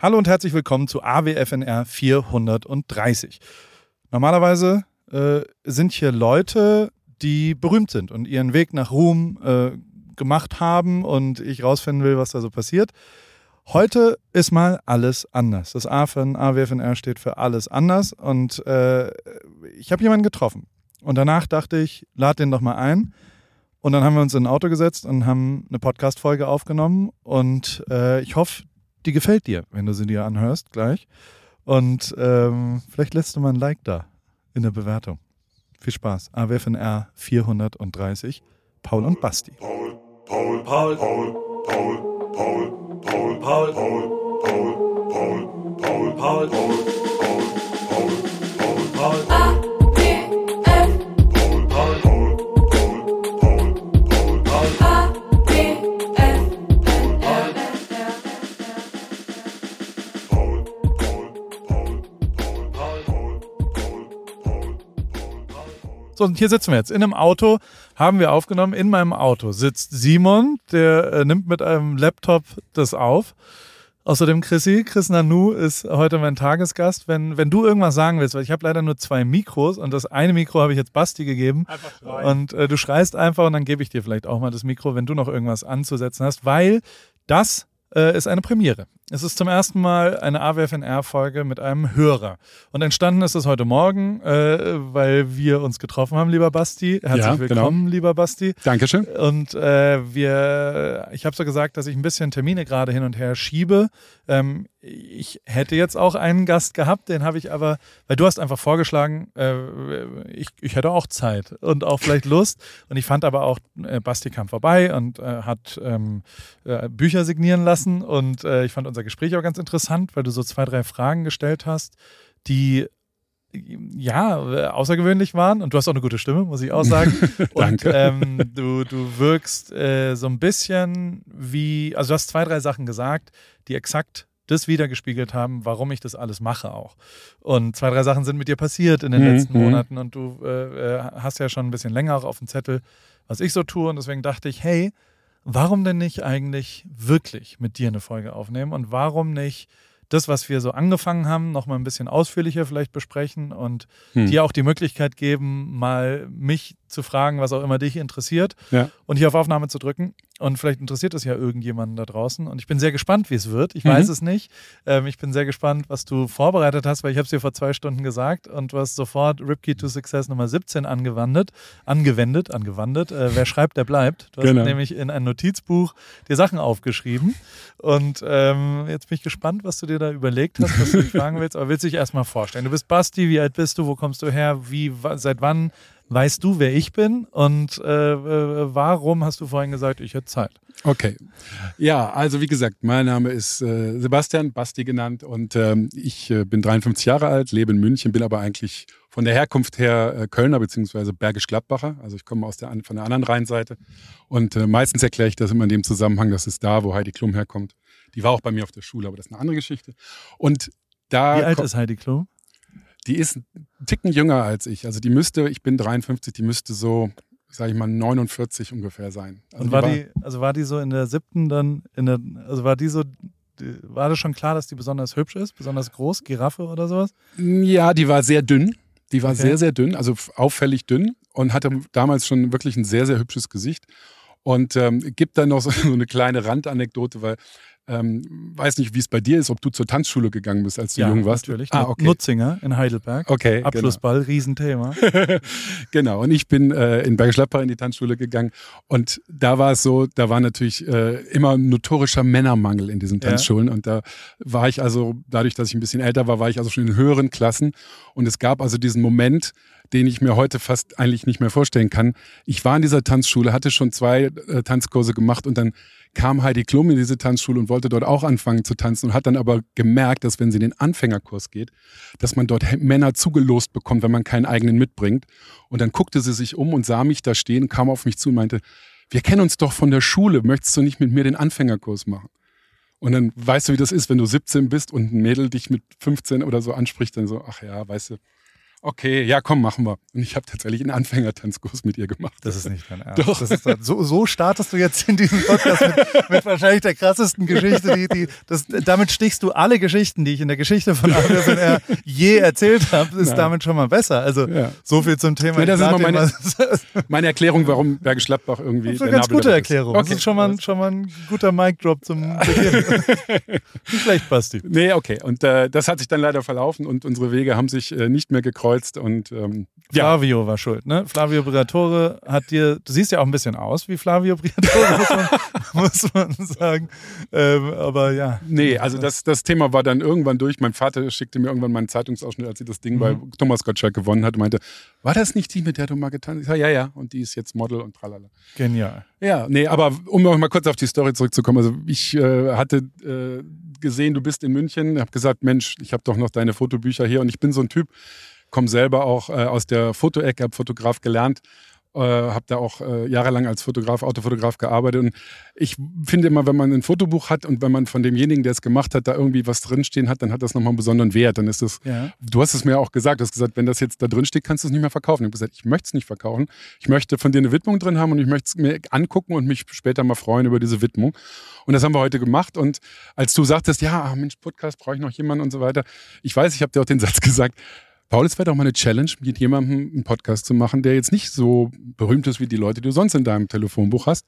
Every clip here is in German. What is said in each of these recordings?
Hallo und herzlich willkommen zu AWFNR 430. Normalerweise äh, sind hier Leute, die berühmt sind und ihren Weg nach Ruhm äh, gemacht haben und ich rausfinden will, was da so passiert. Heute ist mal alles anders. Das A von AWFNR steht für alles anders und äh, ich habe jemanden getroffen. Und danach dachte ich, lad den doch mal ein. Und dann haben wir uns in ein Auto gesetzt und haben eine Podcast-Folge aufgenommen. Und äh, ich hoffe, die gefällt dir, wenn du sie dir anhörst gleich. Und ähm, vielleicht lässt du mal ein Like da in der Bewertung. Viel Spaß. AWFNR 430. Paul und Basti. Paul, Paul, Paul, Paul, Paul, Paul, Paul, Paul, Paul, Paul, Paul, Paul, Paul, Paul, Paul, Paul, Paul, Paul. So, und hier sitzen wir jetzt in einem Auto, haben wir aufgenommen. In meinem Auto sitzt Simon, der äh, nimmt mit einem Laptop das auf. Außerdem Chrissy, Chris Nanu ist heute mein Tagesgast. Wenn, wenn du irgendwas sagen willst, weil ich habe leider nur zwei Mikros und das eine Mikro habe ich jetzt Basti gegeben. Einfach. Und äh, du schreist einfach und dann gebe ich dir vielleicht auch mal das Mikro, wenn du noch irgendwas anzusetzen hast, weil das äh, ist eine Premiere. Es ist zum ersten Mal eine AWFNR-Folge mit einem Hörer. Und entstanden ist es heute Morgen, äh, weil wir uns getroffen haben, lieber Basti. Herzlich Ja, willkommen, genau. lieber Basti. Dankeschön. Und äh, wir, ich habe so gesagt, dass ich ein bisschen Termine gerade hin und her schiebe. Ähm, ich hätte jetzt auch einen Gast gehabt, den habe ich aber, weil du hast einfach vorgeschlagen, äh, ich, ich hätte auch Zeit und auch vielleicht Lust. Und ich fand aber auch, äh, Basti kam vorbei und äh, hat ähm, äh, Bücher signieren lassen. Und äh, ich fand unser Gespräch auch ganz interessant, weil du so zwei, drei Fragen gestellt hast, die ja, außergewöhnlich waren und du hast auch eine gute Stimme, muss ich auch sagen. und Danke. ähm, du, du wirkst äh, so ein bisschen wie, also du hast zwei, drei Sachen gesagt, die exakt das wiedergespiegelt haben, warum ich das alles mache auch. Und zwei, drei Sachen sind mit dir passiert in den Mhm, letzten mhm. Monaten und du äh, äh, hast ja schon ein bisschen länger auch auf dem Zettel, was ich so tue und deswegen dachte ich, hey, warum denn nicht eigentlich wirklich mit dir eine Folge aufnehmen und warum nicht das, was wir so angefangen haben, noch mal ein bisschen ausführlicher vielleicht besprechen und Hm. dir auch die Möglichkeit geben, mal mich zu fragen, was auch immer dich interessiert Ja. und hier auf Aufnahme zu drücken. Und vielleicht interessiert es ja irgendjemanden da draußen. Und ich bin sehr gespannt, wie es wird. Ich Mhm. weiß es nicht. Ähm, ich bin sehr gespannt, was du vorbereitet hast, weil ich habe es dir vor zwei Stunden gesagt und du hast sofort Ripkey to Success Nummer 17 angewandt, angewendet, angewandt. Äh, wer schreibt, der bleibt. Du hast Genau. nämlich in ein Notizbuch dir Sachen aufgeschrieben. Und ähm, jetzt bin ich gespannt, was du dir da überlegt hast, was du dich fragen willst. Aber willst du dich erstmal vorstellen? Du bist Basti, wie alt bist du? Wo kommst du her? Wie, seit wann weißt du, wer ich bin? Und äh, äh, warum hast du vorhin gesagt, ich hätte Zeit? Okay. Ja, also wie gesagt, mein Name ist äh, Sebastian, Basti genannt und ähm, ich äh, bin 53 Jahre alt, lebe in München, bin aber eigentlich von der Herkunft her äh, Kölner beziehungsweise Bergisch-Gladbacher. Also ich komme aus der, von der anderen Rheinseite und äh, meistens erkläre ich das immer in dem Zusammenhang, das ist da, wo Heidi Klum herkommt. Die war auch bei mir auf der Schule, aber das ist eine andere Geschichte. Und da Wie alt ist Heidi Klum? Die ist einen Ticken jünger als ich. Also die müsste, ich bin 53, die müsste so, sage ich mal, 49 ungefähr sein. Also Und war die, also war die so in der siebten dann, in der, also war die so, war das schon klar, dass die besonders hübsch ist, besonders groß, Giraffe oder sowas? Ja, die war sehr dünn. Die war Okay. sehr, sehr dünn, also auffällig dünn und hatte damals schon wirklich ein sehr, sehr hübsches Gesicht. Und ähm, gibt dann noch so, so eine kleine Randanekdote, weil ähm, weiß nicht, wie es bei dir ist, ob du zur Tanzschule gegangen bist, als du jung warst. natürlich. Ah, okay. Nutzinger in Heidelberg. Okay, Abschlussball, Riesenthema. genau. Und ich bin äh, in Bergisch Gladbach in die Tanzschule gegangen und da war es so, da war natürlich äh, immer ein notorischer Männermangel in diesen Ja. Tanzschulen und da war ich also, dadurch, dass ich ein bisschen älter war, war ich also schon in höheren Klassen und es gab also diesen Moment, den ich mir heute fast eigentlich nicht mehr vorstellen kann. Ich war in dieser Tanzschule, hatte schon zwei äh, Tanzkurse gemacht und dann kam Heidi Klum in diese Tanzschule und wollte dort auch anfangen zu tanzen und hat dann aber gemerkt, dass wenn sie in den Anfängerkurs geht, dass man dort Männer zugelost bekommt, wenn man keinen eigenen mitbringt. Und dann guckte sie sich um und sah mich da stehen, kam auf mich zu und meinte, wir kennen uns doch von der Schule, möchtest du nicht mit mir den Anfängerkurs machen? Und dann weißt du, wie das ist, wenn du 17 bist und ein Mädel dich mit 15 oder so anspricht, dann so, ach ja, weißt du. Okay, ja, komm, machen wir. Und ich habe tatsächlich einen Anfängertanzkurs mit ihr gemacht. Das ist nicht dein Ernst. Doch. Das ist, so, so startest du jetzt in diesem Podcast mit, mit wahrscheinlich der krassesten Geschichte. Die, die, das, damit stichst du alle Geschichten, die ich in der Geschichte von AWFNR je erzählt habe, ist Nein. damit schon mal besser. Also ja. so viel zum Thema. Ja, das ist meine, meine Erklärung, warum Bergisch Gladbach irgendwie. Das ist eine ganz gute Erklärung. Okay. Das ist schon mal, schon mal ein guter Mic-Drop zum Beginn. nicht schlecht, Basti. Nee, okay. Und äh, das hat sich dann leider verlaufen und unsere Wege haben sich äh, nicht mehr gekreuzt gekreuzt und ähm, Flavio ja. war schuld, ne? Flavio Briatore hat dir, du siehst ja auch ein bisschen aus wie Flavio Briatore, muss man, muss man sagen. Ähm, aber ja. Nee, also das, das Thema war dann irgendwann durch. Mein Vater schickte mir irgendwann meinen Zeitungsausschnitt, als sie das Ding mhm. bei Thomas Gottschalk gewonnen hat und meinte, war das nicht die, mit der du mal getan hast? Ich sag, ja, ja, und die ist jetzt Model und tralala. Genial. Ja, nee, aber um noch mal kurz auf die Story zurückzukommen, also ich äh, hatte äh, gesehen, du bist in München, habe gesagt, Mensch, ich habe doch noch deine Fotobücher hier und ich bin so ein Typ, komme selber auch äh, aus der Fotoecke, habe Fotograf gelernt, äh, habe da auch äh, jahrelang als Fotograf, Autofotograf gearbeitet. Und ich finde immer, wenn man ein Fotobuch hat und wenn man von demjenigen, der es gemacht hat, da irgendwie was drinstehen hat, dann hat das nochmal einen besonderen Wert. Dann ist es, ja. du hast es mir auch gesagt, du hast gesagt, wenn das jetzt da drin steht, kannst du es nicht mehr verkaufen. Ich habe gesagt, ich möchte es nicht verkaufen. Ich möchte von dir eine Widmung drin haben und ich möchte es mir angucken und mich später mal freuen über diese Widmung. Und das haben wir heute gemacht. Und als du sagtest, ja, ach Mensch, Podcast, brauche ich noch jemanden und so weiter. Ich weiß, ich habe dir auch den Satz gesagt, Paul, es wäre doch mal eine Challenge, mit jemandem einen Podcast zu machen, der jetzt nicht so berühmt ist wie die Leute, die du sonst in deinem Telefonbuch hast,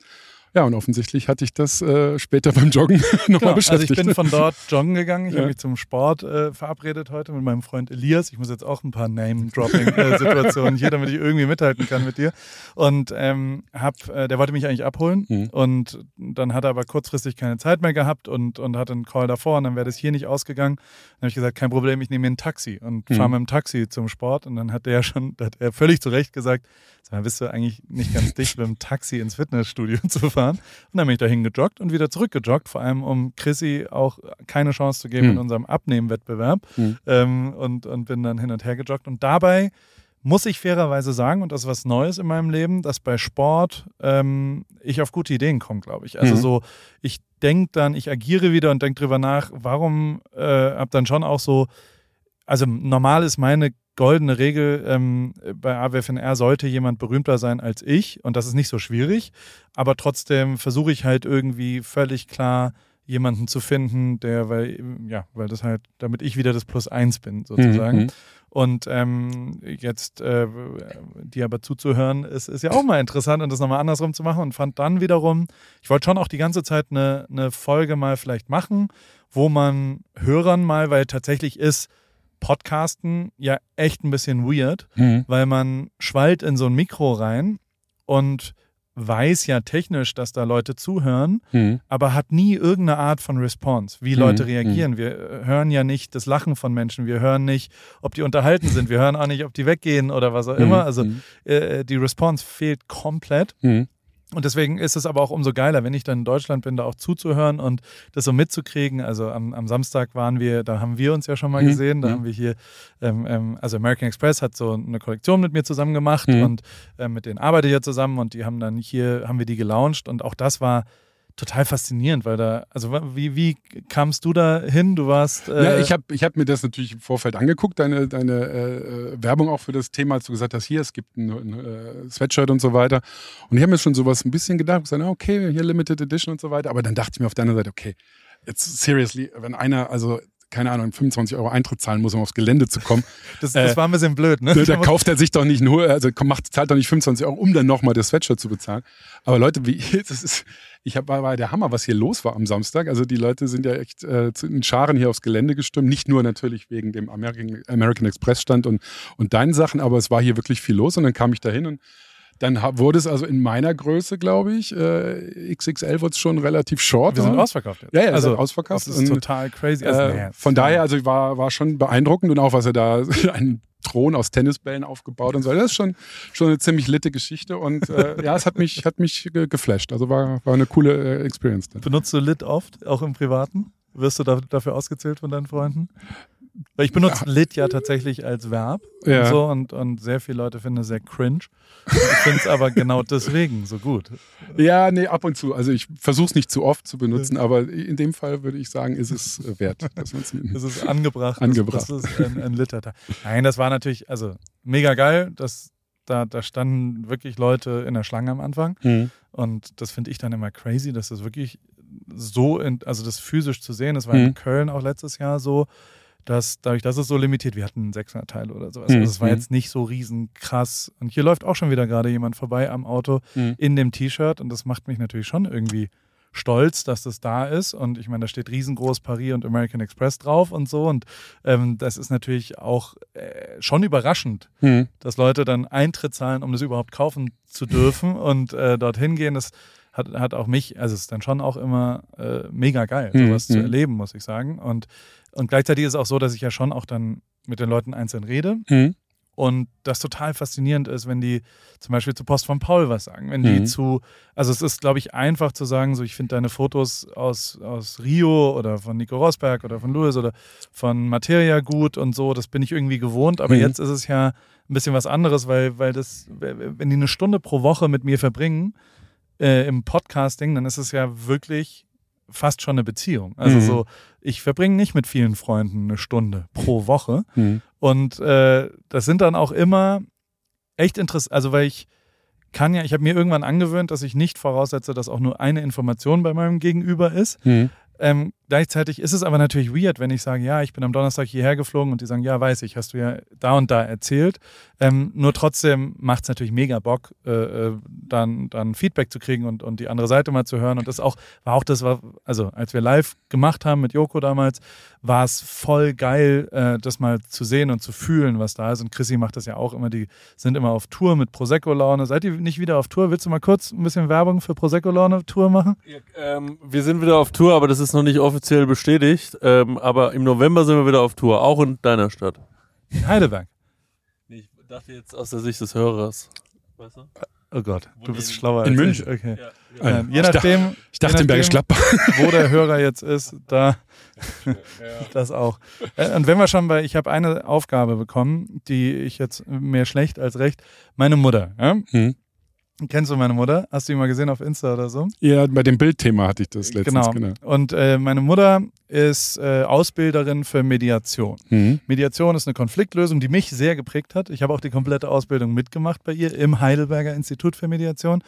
ja, und offensichtlich hatte ich das äh, später beim Joggen nochmal genau, beschäftigt. Also ich bin von dort joggen gegangen. Ich ja. habe mich zum Sport äh, verabredet heute mit meinem Freund Elias. Ich muss jetzt auch ein paar Name-Dropping-Situationen hier, damit ich irgendwie mithalten kann mit dir. Und ähm, hab, äh, der wollte mich eigentlich abholen mhm. und dann hat er aber kurzfristig keine Zeit mehr gehabt und, und hatte einen Call davor und dann wäre das hier nicht ausgegangen. Dann habe ich gesagt, kein Problem, ich nehme mir ein Taxi und mhm. fahre mit dem Taxi zum Sport. Und dann hat der schon, hat er völlig zu Recht gesagt, sag mal, bist du eigentlich nicht ganz dicht mit dem Taxi ins Fitnessstudio zu fahren? Gefahren. Und dann bin ich dahin gejoggt und wieder zurückgejoggt, vor allem um Chrissy auch keine Chance zu geben mhm. in unserem Abnehmwettbewerb. Mhm. Ähm, und, und bin dann hin und her gejoggt. Und dabei muss ich fairerweise sagen, und das ist was Neues in meinem Leben, dass bei Sport ähm, ich auf gute Ideen komme, glaube ich. Also mhm. so, ich denke dann, ich agiere wieder und denke drüber nach, warum äh, habe dann schon auch so, also normal ist meine goldene Regel, ähm, bei AWFNR sollte jemand berühmter sein als ich und das ist nicht so schwierig, aber trotzdem versuche ich halt irgendwie völlig klar jemanden zu finden, der, weil, ja, weil das halt, damit ich wieder das Plus eins bin, sozusagen. Mhm. Und ähm, jetzt äh, die aber zuzuhören, ist, ist ja auch mal interessant und das nochmal andersrum zu machen und fand dann wiederum, ich wollte schon auch die ganze Zeit eine, eine Folge mal vielleicht machen, wo man Hörern mal, weil tatsächlich ist, Podcasten ja echt ein bisschen weird, mhm. weil man schwallt in so ein Mikro rein und weiß ja technisch, dass da Leute zuhören, mhm. aber hat nie irgendeine Art von Response, wie mhm. Leute reagieren. Mhm. Wir hören ja nicht das Lachen von Menschen, wir hören nicht, ob die unterhalten sind, wir hören auch nicht, ob die weggehen oder was auch mhm. immer. Also mhm. äh, die Response fehlt komplett. Und deswegen ist es aber auch umso geiler, wenn ich dann in Deutschland bin, da auch zuzuhören und das so mitzukriegen. Also am, am Samstag waren wir, da haben wir uns ja schon mal mhm. gesehen. Da mhm. haben wir hier, ähm, ähm, also American Express hat so eine Kollektion mit mir zusammen gemacht mhm. und äh, mit denen arbeite ich ja zusammen und die haben dann hier, haben wir die gelauncht und auch das war total faszinierend, weil da, also wie, wie kamst du da hin? Du warst. Äh ja, ich habe ich hab mir das natürlich im Vorfeld angeguckt, deine, deine äh, Werbung auch für das Thema, als du gesagt hast, hier, es gibt ein, ein äh, Sweatshirt und so weiter. Und ich habe mir schon sowas ein bisschen gedacht, gesagt, okay, hier Limited Edition und so weiter. Aber dann dachte ich mir auf der anderen Seite, okay, jetzt seriously, wenn einer, also keine Ahnung, 25 Euro Eintritt zahlen muss, um aufs Gelände zu kommen. Das, das äh, war ein bisschen blöd, ne? Da kauft er sich doch nicht nur, also macht, zahlt doch nicht 25 Euro, um dann nochmal das Sweatshirt zu bezahlen. Aber Leute, wie, das ist, ich hab, war, war der Hammer, was hier los war am Samstag. Also die Leute sind ja echt äh, in Scharen hier aufs Gelände gestimmt. Nicht nur natürlich wegen dem American, American Express Stand und, und deinen Sachen, aber es war hier wirklich viel los. Und dann kam ich da hin und dann wurde es also in meiner Größe, glaube ich, äh, XXL wurde es schon relativ short. Wir sind ausverkauft jetzt. Ja, ja, also ausverkauft. Das ist total crazy. Also, äh, von daher, also war, war schon beeindruckend und auch, was er da, einen Thron aus Tennisbällen aufgebaut und so. Das ist schon, schon eine ziemlich litte Geschichte und äh, ja, es hat mich, hat mich geflasht. Also war, war eine coole äh, Experience. Dann. Benutzt du Lit oft, auch im Privaten? Wirst du da, dafür ausgezählt von deinen Freunden? Weil ich benutze lit ja tatsächlich als Verb Ja. und so und, und sehr viele Leute finden es sehr cringe. Ich finde es aber genau deswegen so gut. Ja, nee, ab und zu. Also ich versuche es nicht zu oft zu benutzen, aber in dem Fall würde ich sagen, ist es äh, wert, dass man es nimmt. Es ist angebracht. Angebracht. Das, das ist ein, ein Litterteil. Nein, das war natürlich, also mega geil. Das, da, da standen wirklich Leute in der Schlange am Anfang. Mhm. Und das finde ich dann immer crazy, dass das wirklich so, in, also das physisch zu sehen, das war Mhm. in Köln auch letztes Jahr so, dass dadurch, dass es so limitiert, wir hatten 600 Teile oder sowas. Mhm. Also es war Mhm. jetzt nicht so riesen krass. Und hier läuft auch schon wieder gerade jemand vorbei am Auto Mhm. in dem T-Shirt und das macht mich natürlich schon irgendwie stolz, dass das da ist. Und ich meine, da steht riesengroß Paris und American Express drauf und so. Und ähm, das ist natürlich auch äh, schon überraschend, Mhm. dass Leute dann Eintritt zahlen, um das überhaupt kaufen zu dürfen und äh, dorthin gehen. Das hat, hat auch mich, also es ist dann schon auch immer äh, mega geil, Mhm, sowas zu mhm. erleben, muss ich sagen. Und, und gleichzeitig ist es auch so, dass ich ja schon auch dann mit den Leuten einzeln rede Mhm. und das total faszinierend ist, wenn die zum Beispiel zu Post von Paul was sagen. Wenn die Mhm. zu, also es ist, glaube ich, einfach zu sagen, so ich finde deine Fotos aus, aus Rio oder von Nico Rosberg oder von Louis oder von Materia gut und so, das bin ich irgendwie gewohnt, aber Mhm. jetzt ist es ja ein bisschen was anderes, weil, weil das, wenn die eine Stunde pro Woche mit mir verbringen äh, im Podcasting, dann ist es ja wirklich fast schon eine Beziehung. Also Mhm. so, ich verbringe nicht mit vielen Freunden eine Stunde pro Woche. Mhm. Und äh, das sind dann auch immer echt interessant, also weil ich kann ja, ich habe mir irgendwann angewöhnt, dass ich nicht voraussetze, dass auch nur eine Information bei meinem Gegenüber ist. Mhm. Ähm, gleichzeitig ist es aber natürlich weird, wenn ich sage, ja, ich bin am Donnerstag hierher geflogen und die sagen, ja, weiß ich, hast du ja da und da erzählt. Ähm, nur trotzdem macht es natürlich mega Bock, äh, äh, dann, dann Feedback zu kriegen und, und die andere Seite mal zu hören. Und das auch, war auch das, war, also als wir live gemacht haben mit Joko damals, war es voll geil, äh, das mal zu sehen und zu fühlen, was da ist. Und Chrissy macht das ja auch immer, die sind immer auf Tour mit Prosecco-Laune. Seid ihr nicht wieder auf Tour? Willst du mal kurz ein bisschen Werbung für Prosecco-Laune-Tour machen? Ähm, wir sind wieder auf Tour, aber das ist noch nicht offiziell bestätigt. Ähm, aber im November sind wir wieder auf Tour, auch in deiner Stadt. In Heidelberg. Ich dachte jetzt aus der Sicht des Hörers. Weißt du? Oh Gott, Wo du bist schlauer In als München. ich. Okay. Ja, Ja. Ähm, je Ich dachte- nachdem, Ich dachte je in Bergisch nachdem, Gladbach. wo der Hörer jetzt ist, da das auch. Äh, Und wenn wir schon bei, ich habe eine Aufgabe bekommen, die ich jetzt mehr schlecht als recht, meine Mutter. Ja? Kennst du meine Mutter? Hast du die mal gesehen auf Insta oder so? Ja, bei dem Bildthema hatte ich das letztens. genau. Und äh, meine Mutter ist äh, Ausbilderin für Mediation. Mhm. Mediation ist eine Konfliktlösung, die mich sehr geprägt hat. Ich habe auch die komplette Ausbildung mitgemacht bei ihr im Heidelberger Institut für Mediation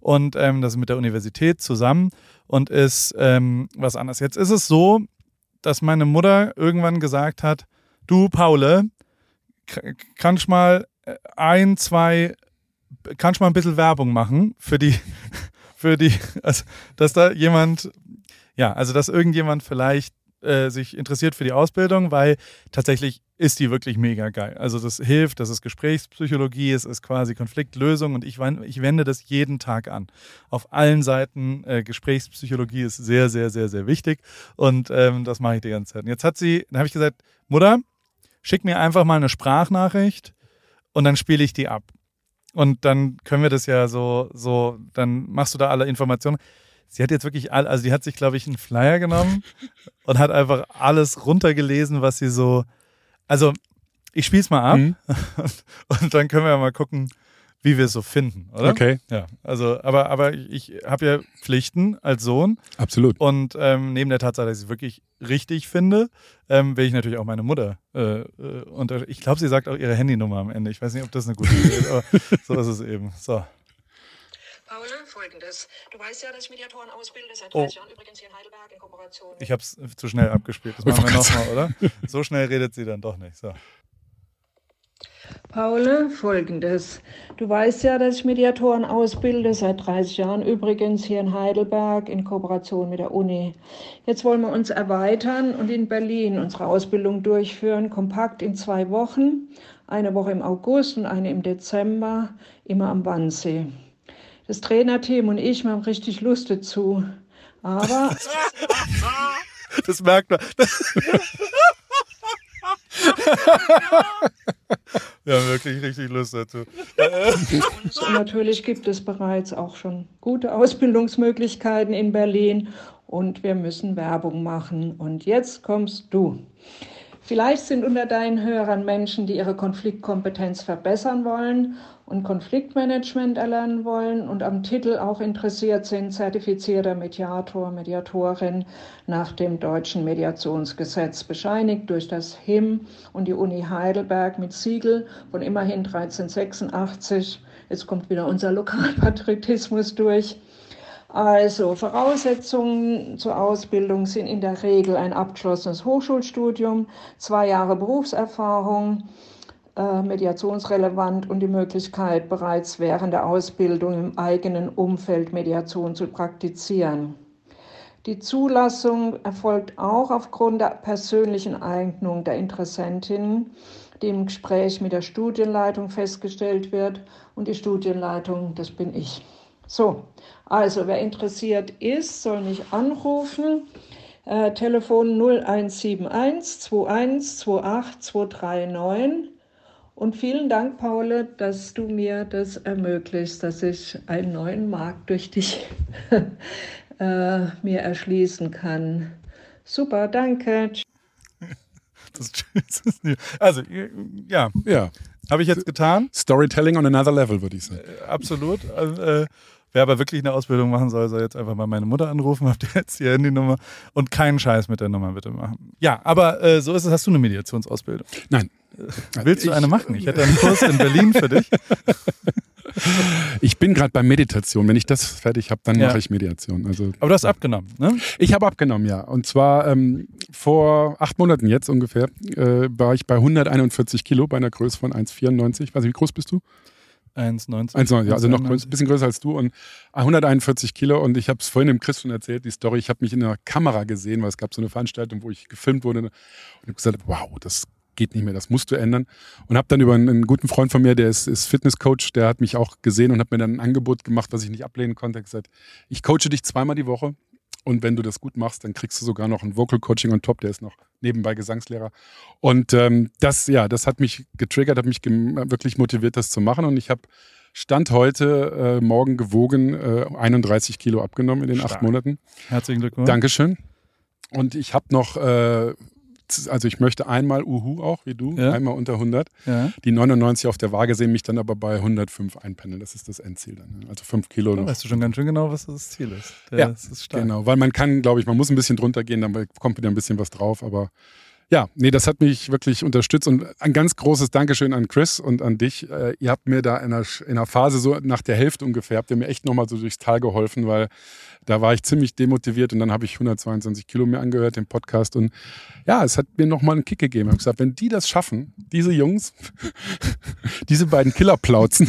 und ähm, das ist mit der Universität zusammen und ist ähm, was anderes. Jetzt ist es so, dass meine Mutter irgendwann gesagt hat, du Paule, kannst mal äh, ein, zwei, kannst mal ein bisschen Werbung machen für die, für die, also dass da jemand, ja, also dass irgendjemand vielleicht äh, sich interessiert für die Ausbildung, weil tatsächlich ist die wirklich mega geil. Also das hilft, das ist Gesprächspsychologie, es ist quasi Konfliktlösung und ich, ich wende das jeden Tag an. Auf allen Seiten äh, Gesprächspsychologie ist sehr, sehr, sehr, sehr wichtig und ähm, das mache ich die ganze Zeit. Und jetzt hat sie, dann habe ich gesagt, Mutter, schick mir einfach mal eine Sprachnachricht und dann spiele ich die ab. Und dann können wir das ja so, so, dann machst du da alle Informationen. Sie hat jetzt wirklich all, also die hat sich, glaube ich, einen Flyer genommen und hat einfach alles runtergelesen, was sie so. Also, ich spiele es mal ab Mhm. und, und dann können wir ja mal gucken, wie wir es so finden, oder? Okay, Ja, also, aber, aber ich habe ja Pflichten als Sohn absolut. und ähm, neben der Tatsache, dass ich es wirklich richtig finde, ähm, will ich natürlich auch meine Mutter äh, äh, unter. Ich glaube, sie sagt auch ihre Handynummer am Ende. Ich weiß nicht, ob das eine gute Idee ist, aber so ist es eben. So. Paula, folgendes. Du weißt ja, dass ich Mediatoren ausbilde, seit Oh. 30 Jahren übrigens hier in Heidelberg in Kooperation. Ich habe es zu schnell abgespielt. Das machen wir nochmal, oder? So schnell redet sie dann doch nicht. So. Paula, folgendes. Du weißt ja, dass ich Mediatoren ausbilde, seit 30 Jahren übrigens hier in Heidelberg in Kooperation mit der Uni. Jetzt wollen wir uns erweitern und in Berlin unsere Ausbildung durchführen, kompakt in zwei Wochen. Eine Woche im August und eine im Dezember, immer am Wannsee. Das Trainerteam und ich, wir haben richtig Lust dazu. Aber Das merkt man. Wir haben wirklich richtig Lust dazu. Natürlich gibt es bereits auch schon gute Ausbildungsmöglichkeiten in Berlin und wir müssen Werbung machen. Und jetzt kommst du. Vielleicht sind unter deinen Hörern Menschen, die ihre Konfliktkompetenz verbessern wollen und Konfliktmanagement erlernen wollen und am Titel auch interessiert sind, zertifizierter Mediator, Mediatorin nach dem deutschen Mediationsgesetz, bescheinigt durch das HIM und die Uni Heidelberg mit Siegel von immerhin 1386. Jetzt kommt wieder unser Lokalpatriotismus durch. Also Voraussetzungen zur Ausbildung sind in der Regel ein abgeschlossenes Hochschulstudium, zwei Jahre Berufserfahrung, äh, mediationsrelevant und die Möglichkeit, bereits während der Ausbildung im eigenen Umfeld Mediation zu praktizieren. Die Zulassung erfolgt auch aufgrund der persönlichen Eignung der Interessentinnen, die im Gespräch mit der Studienleitung festgestellt wird. Und die Studienleitung, das bin ich. So, also wer interessiert ist, soll mich anrufen. Äh, Telefon 0171 21 28 239. Und vielen Dank, Paule, dass du mir das ermöglicht, dass ich einen neuen Markt durch dich äh, mir erschließen kann. Super, danke. Das, also, ja. Ja. Habe ich jetzt getan? Storytelling on another level, würde ich sagen. Äh, absolut. Also, äh, wer aber wirklich eine Ausbildung machen soll, soll jetzt einfach mal meine Mutter anrufen, habt ihr jetzt die Handynummer und keinen Scheiß mit der Nummer bitte machen. Ja, aber äh, so ist es. Hast du eine Mediationsausbildung? Nein. Willst du eine machen? Ich hätte einen Kurs in Berlin für dich. Ich bin gerade bei Meditation. Wenn ich das fertig habe, dann Ja. mache ich Mediation. Also Aber du hast abgenommen, ne? ich habe abgenommen, ja. Und zwar ähm, vor acht Monaten jetzt ungefähr äh, war ich bei 141 Kilo bei einer Größe von 1,94. Weiß nicht, wie groß bist du? 1,90. 1,90, ja, also noch 1,91. größer, bisschen größer als du und 141 Kilo und ich habe es vorhin dem Chris schon erzählt, die Story, ich habe mich in einer Kamera gesehen, weil es gab so eine Veranstaltung, wo ich gefilmt wurde und habe gesagt, wow, das geht nicht mehr, das musst du ändern und habe dann über einen, einen guten Freund von mir, der ist, ist Fitnesscoach, der hat mich auch gesehen und hat mir dann ein Angebot gemacht, was ich nicht ablehnen konnte, er hat gesagt, ich coache dich zweimal die Woche und wenn du das gut machst, dann kriegst du sogar noch ein Vocal Coaching on top, der ist noch nebenbei Gesangslehrer und ähm, das, ja, das hat mich getriggert, hat mich wirklich motiviert, das zu machen und ich habe Stand heute, äh, morgen gewogen, äh, 31 Kilo abgenommen in den Stark. acht Monaten. Herzlichen Glückwunsch. Dankeschön. Und ich habe noch, äh, also ich möchte einmal Uhu auch, wie du, Ja. einmal unter 100. Ja. Die 99 auf der Waage sehen mich dann aber bei 105 einpendeln. Das ist das Endziel dann. Also 5 Kilo Da noch. weißt du schon ganz schön genau, was das Ziel ist. Der, Ja, Das ist stark. Genau, weil man kann, glaube ich, man muss ein bisschen drunter gehen, dann kommt wieder ein bisschen was drauf. Aber ja, nee, das hat mich wirklich unterstützt und ein ganz großes Dankeschön an Chris und an dich. Äh, ihr habt mir da in einer, in einer Phase so nach der Hälfte ungefähr, habt ihr mir echt nochmal so durchs Tal geholfen, weil da war ich ziemlich demotiviert und dann habe ich 122 Kilo mir angehört, den Podcast und ja, es hat mir nochmal einen Kick gegeben. Ich habe gesagt, wenn die das schaffen, diese Jungs, diese beiden Killerplauzen,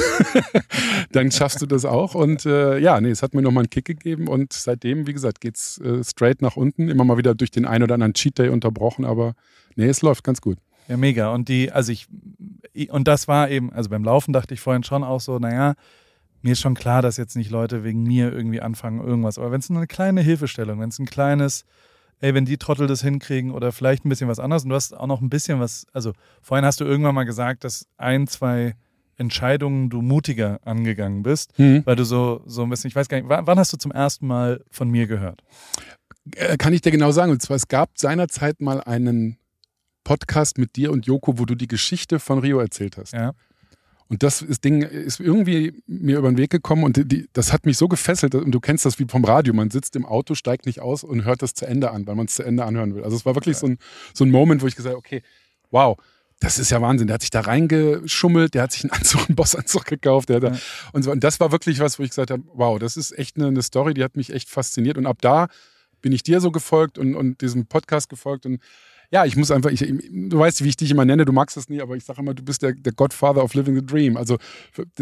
dann schaffst du das auch. Und äh, ja, nee, es hat mir nochmal einen Kick gegeben und seitdem, wie gesagt, geht's äh, straight nach unten. Immer mal wieder durch den einen oder anderen Cheat Day unterbrochen, aber nee, es läuft ganz gut. Ja, mega. Und die, also ich, und das war eben, also beim Laufen dachte ich vorhin schon auch so, naja, mir ist schon klar, dass jetzt nicht Leute wegen mir irgendwie anfangen, irgendwas. Aber wenn es nur eine kleine Hilfestellung, wenn es ein kleines, ey, wenn die Trottel das hinkriegen oder vielleicht ein bisschen was anderes und du hast auch noch ein bisschen was, also vorhin hast du irgendwann mal gesagt, dass ein, zwei Entscheidungen du mutiger angegangen bist, weil du so, so ein bisschen, ich weiß gar nicht, wann hast du zum ersten Mal von mir gehört? Äh, kann ich dir genau sagen. Und zwar, es gab seinerzeit mal einen Podcast mit dir und Joko, wo du die Geschichte von Rio erzählt hast. Ja. Und das ist Ding ist irgendwie mir über den Weg gekommen und die, das hat mich so gefesselt. Und du kennst das wie vom Radio. Man sitzt im Auto, steigt nicht aus und hört das zu Ende an, weil man es zu Ende anhören will. Also es war wirklich so, ein, so ein Moment, wo ich gesagt habe, okay, wow, das ist ja Wahnsinn. Der hat sich da reingeschummelt, der hat sich einen Anzug, einen Bossanzug gekauft. Der hat da, Ja. und, so, und das war wirklich was, wo ich gesagt habe, wow, das ist echt eine, eine Story, die hat mich echt fasziniert. Und ab da bin ich dir so gefolgt und, und diesem Podcast gefolgt und ja, ich muss einfach, ich, du weißt, wie ich dich immer nenne, du magst das nie, aber ich sage immer, du bist der, der Godfather of Living the Dream. Also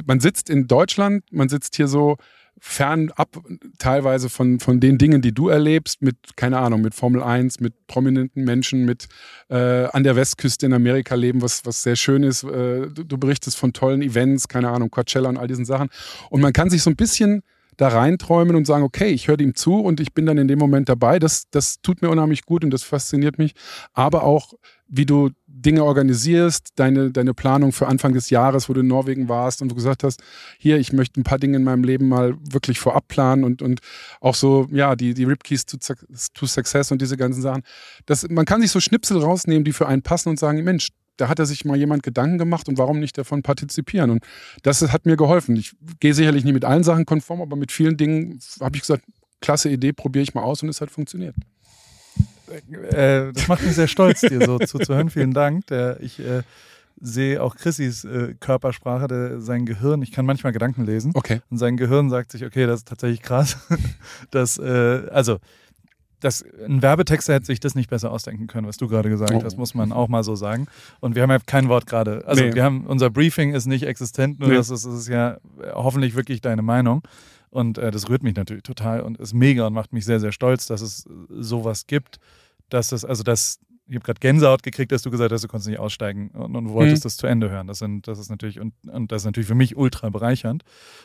man sitzt in Deutschland, man sitzt hier so fernab teilweise von, von den Dingen, die du erlebst, mit, keine Ahnung, mit Formel 1, mit prominenten Menschen, mit äh, an der Westküste in Amerika leben, was, was sehr schön ist. Äh, du, du berichtest von tollen Events, keine Ahnung, Coachella und all diesen Sachen. Und man kann sich so ein bisschen da reinträumen und sagen, okay, ich höre ihm zu und ich bin dann in dem Moment dabei. Das, das tut mir unheimlich gut und das fasziniert mich. Aber auch, wie du Dinge organisierst, deine, deine Planung für Anfang des Jahres, wo du in Norwegen warst und du gesagt hast, hier, ich möchte ein paar Dinge in meinem Leben mal wirklich vorab planen und, und auch so, ja, die, die Ripkeys to, to Success und diese ganzen Sachen. Das, man kann sich so Schnipsel rausnehmen, die für einen passen und sagen, Mensch, da hat er sich mal jemand Gedanken gemacht und warum nicht davon partizipieren? Und das hat mir geholfen. Ich gehe sicherlich nicht mit allen Sachen konform, aber mit vielen Dingen habe ich gesagt, klasse Idee, probiere ich mal aus und es hat funktioniert. Äh, das macht mich sehr stolz, dir so zuzuhören. Vielen Dank. Der, ich äh, sehe auch Chrissys äh, Körpersprache, der, sein Gehirn. Ich kann manchmal Gedanken lesen. Okay. Und sein Gehirn sagt sich, okay, das ist tatsächlich krass. das, äh, also, das, ein Werbetexter hätte sich das nicht besser ausdenken können, was du gerade gesagt Oh. hast, muss man auch mal so sagen. Und wir haben ja kein Wort gerade. Also Nee. wir haben, unser Briefing ist nicht existent, nur Nee. das, ist, das ist ja äh, hoffentlich wirklich deine Meinung. Und äh, das rührt mich natürlich total und ist mega und macht mich sehr, sehr stolz, dass es sowas gibt, dass es, also das, ich habe gerade Gänsehaut gekriegt, dass du gesagt hast, du konntest nicht aussteigen und, und wolltest Mhm. das zu Ende hören. Das, sind, das ist natürlich, und, und das ist natürlich für mich ultra bereichernd.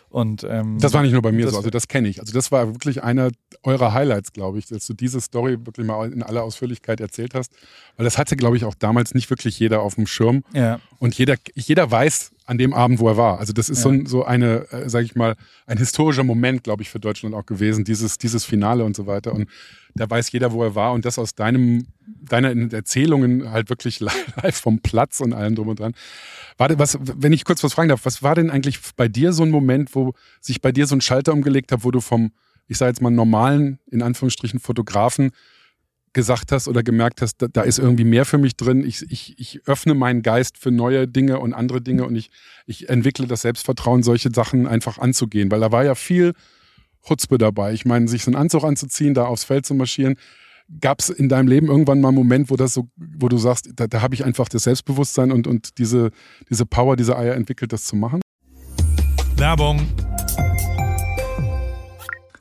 Und ähm, Das war nicht nur bei mir so, also das kenne ich. Also das war wirklich einer eurer Highlights, glaube ich, dass du diese Story wirklich mal in aller Ausführlichkeit erzählt hast. Weil das hatte, glaube ich, auch damals nicht wirklich jeder auf dem Schirm. ja. Und jeder, jeder weiß an dem Abend, wo er war. Also das ist Ja. so, ein, so eine, äh, sage ich mal, ein historischer Moment, glaube ich, für Deutschland auch gewesen, dieses, dieses Finale und so weiter. Und da weiß jeder, wo er war und das aus deinem, deiner Erzählungen halt wirklich live vom Platz und allem drum und dran. Warte, was, wenn ich kurz was fragen darf, was war denn eigentlich bei dir so ein Moment, wo sich bei dir so ein Schalter umgelegt hat, wo du vom, ich sage jetzt mal, normalen, in Anführungsstrichen, Fotografen gesagt hast oder gemerkt hast, da, da ist irgendwie mehr für mich drin. Ich, ich, ich öffne meinen Geist für neue Dinge und andere Dinge und ich, ich entwickle das Selbstvertrauen, solche Sachen einfach anzugehen. Weil da war ja viel Chutzpe dabei. Ich meine, sich so einen Anzug anzuziehen, da aufs Feld zu marschieren. Gab es in deinem Leben irgendwann mal einen Moment, wo das so, wo du sagst, da, da habe ich einfach das Selbstbewusstsein und, und diese, diese Power, diese Eier entwickelt, das zu machen? Werbung.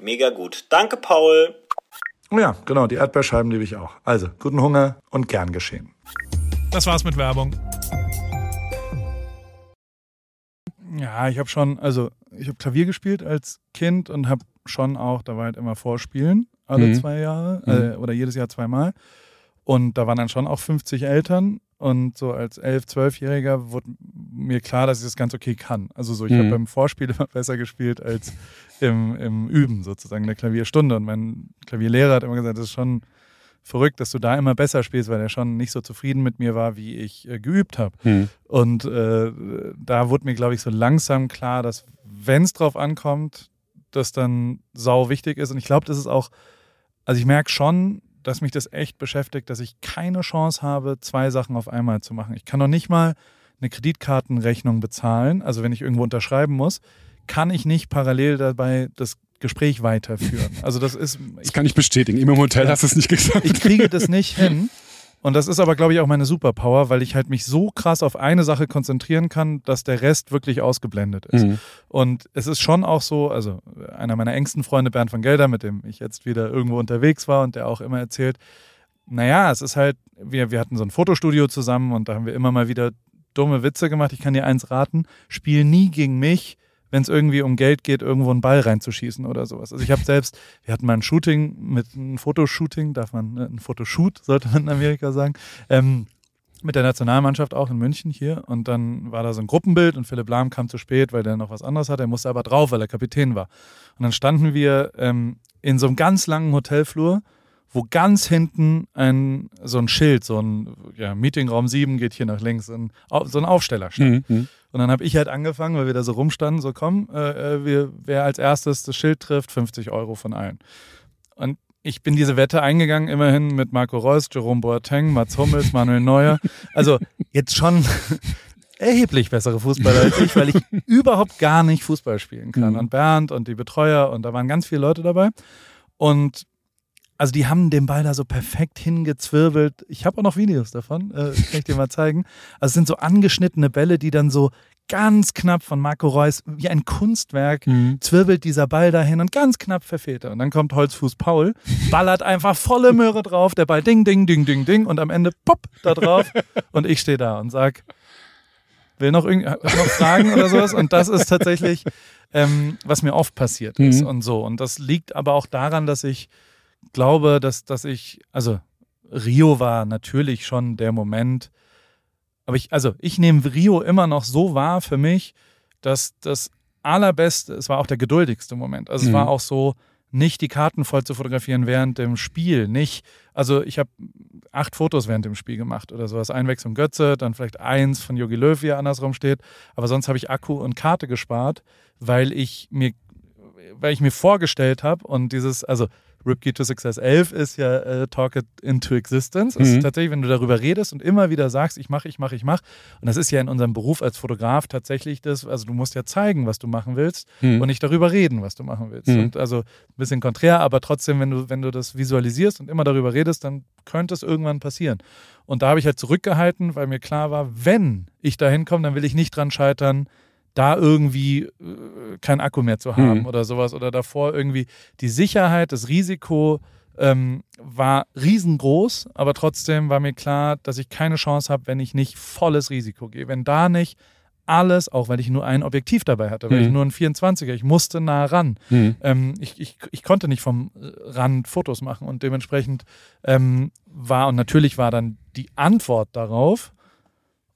Mega gut. Danke, Paul. Oh Ja, genau, die Erdbeerscheiben liebe ich auch. Also, guten Hunger und gern geschehen. Das war's mit Werbung. Ja, ich habe schon, also ich habe Klavier gespielt als Kind und habe schon auch, da war halt immer Vorspielen, alle Mhm. zwei Jahre äh, oder jedes Jahr zweimal. Und da waren dann schon auch 50 Eltern und so als 11-, 12-Jähriger wurde mir klar, dass ich das ganz okay kann. Also so, ich Mhm. habe beim Vorspiel immer besser gespielt als im, im Üben sozusagen, in der Klavierstunde. Und mein Klavierlehrer hat immer gesagt, das ist schon verrückt, dass du da immer besser spielst, weil er schon nicht so zufrieden mit mir war, wie ich äh, geübt habe. Hm. Und äh, da wurde mir, glaube ich, so langsam klar, dass wenn es drauf ankommt, das dann sau wichtig ist. Und ich glaube, das ist auch, Also ich merke schon, dass mich das echt beschäftigt, dass ich keine Chance habe, zwei Sachen auf einmal zu machen. Ich kann noch nicht mal eine Kreditkartenrechnung bezahlen, also wenn ich irgendwo unterschreiben muss, kann ich nicht parallel dabei das Gespräch weiterführen. Also das ist. Das kann ich bestätigen. Im Hotel Ja. hast du es nicht gesagt. Ich kriege das nicht hin. Und das ist aber, glaube ich, auch meine Superpower, weil ich halt mich so krass auf eine Sache konzentrieren kann, dass der Rest wirklich ausgeblendet ist. Mhm. Und es ist schon auch so, also einer meiner engsten Freunde, Bernd von Gelder, mit dem ich jetzt wieder irgendwo unterwegs war und der auch immer erzählt, naja, es ist halt, wir, wir hatten so ein Fotostudio zusammen und da haben wir immer mal wieder dumme Witze gemacht. Ich kann dir eins raten, spiel nie gegen mich, wenn es irgendwie um Geld geht, irgendwo einen Ball reinzuschießen oder sowas. Also ich habe selbst, wir hatten mal ein Shooting mit einem Fotoshooting, darf man, ne, ein Fotoshoot, sollte man in Amerika sagen, ähm, mit der Nationalmannschaft auch in München hier. Und dann war da so ein Gruppenbild und Philipp Lahm kam zu spät, weil der noch was anderes hatte. Er musste aber drauf, weil er Kapitän war. Und dann standen wir ähm, in so einem ganz langen Hotelflur, wo ganz hinten ein, so ein Schild, so ein ja, Meetingraum 7 geht hier nach links, ein, so ein Aufsteller stand. Mhm. Und dann habe ich halt angefangen, weil wir da so rumstanden, so komm, äh, äh, wir, wer als erstes das Schild trifft, 50 Euro von allen. Und ich bin diese Wette eingegangen, immerhin mit Marco Reus, Jerome Boateng, Mats Hummels, Manuel Neuer. Also jetzt schon erheblich bessere Fußballer als ich, weil ich überhaupt gar nicht Fußball spielen kann. Mhm. Und Bernd und die Betreuer und da waren ganz viele Leute dabei. Und also die haben den Ball da so perfekt hingezwirbelt. Ich habe auch noch Videos davon, äh, kann ich dir mal zeigen. Also es sind so angeschnittene Bälle, die dann so ganz knapp von Marco Reus, wie ein Kunstwerk, Mhm. zwirbelt dieser Ball dahin und ganz knapp verfehlt er. Und dann kommt Holzfuß Paul, ballert einfach volle Möhre drauf, der Ball ding, ding, ding, ding, ding und am Ende pop da drauf und ich stehe da und sag, will noch, irgend, noch Fragen oder sowas? Und das ist tatsächlich, ähm, was mir oft passiert ist Mhm. und so. Und das liegt aber auch daran, dass ich glaube, dass, dass ich, also Rio war natürlich schon der Moment, aber ich, also ich nehme Rio immer noch so wahr für mich, dass das allerbeste, es war auch der geduldigste Moment. Also es Mhm. war auch so, nicht die Karten voll zu fotografieren während dem Spiel, nicht, also ich habe acht Fotos während dem Spiel gemacht oder sowas, Einwechslung Götze, dann vielleicht eins von Jogi Löw, wie er andersrum steht, aber sonst habe ich Akku und Karte gespart, weil ich mir, weil ich mir vorgestellt habe und dieses, also Ripkey to Success 11 ist ja äh, Talk it into existence. Mhm. ist tatsächlich, wenn du darüber redest und immer wieder sagst, ich mache, ich mache, ich mache. Und das ist ja in unserem Beruf als Fotograf tatsächlich das, also du musst ja zeigen, was du machen willst Mhm. und nicht darüber reden, was du machen willst. Mhm. Und also ein bisschen konträr, aber trotzdem, wenn du, wenn du das visualisierst und immer darüber redest, dann könnte es irgendwann passieren. Und da habe ich halt zurückgehalten, weil mir klar war, wenn ich da hinkomme, dann will ich nicht dran scheitern, da irgendwie äh, kein Akku mehr zu haben Mhm. oder sowas oder davor irgendwie die Sicherheit, das Risiko ähm, war riesengroß, aber trotzdem war mir klar, dass ich keine Chance habe, wenn ich nicht volles Risiko gehe. Wenn da nicht alles, auch weil ich nur ein Objektiv dabei hatte, weil Mhm. ich nur ein 24er, ich musste nah ran. Mhm. Ähm, ich, ich, ich konnte nicht vom Rand Fotos machen und dementsprechend ähm, war, und natürlich war dann die Antwort darauf,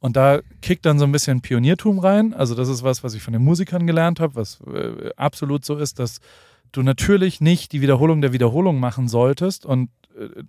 und da kickt dann so ein bisschen Pioniertum rein. Also das ist was, was ich von den Musikern gelernt habe, was äh, absolut so ist, dass du natürlich nicht die Wiederholung der Wiederholung machen solltest und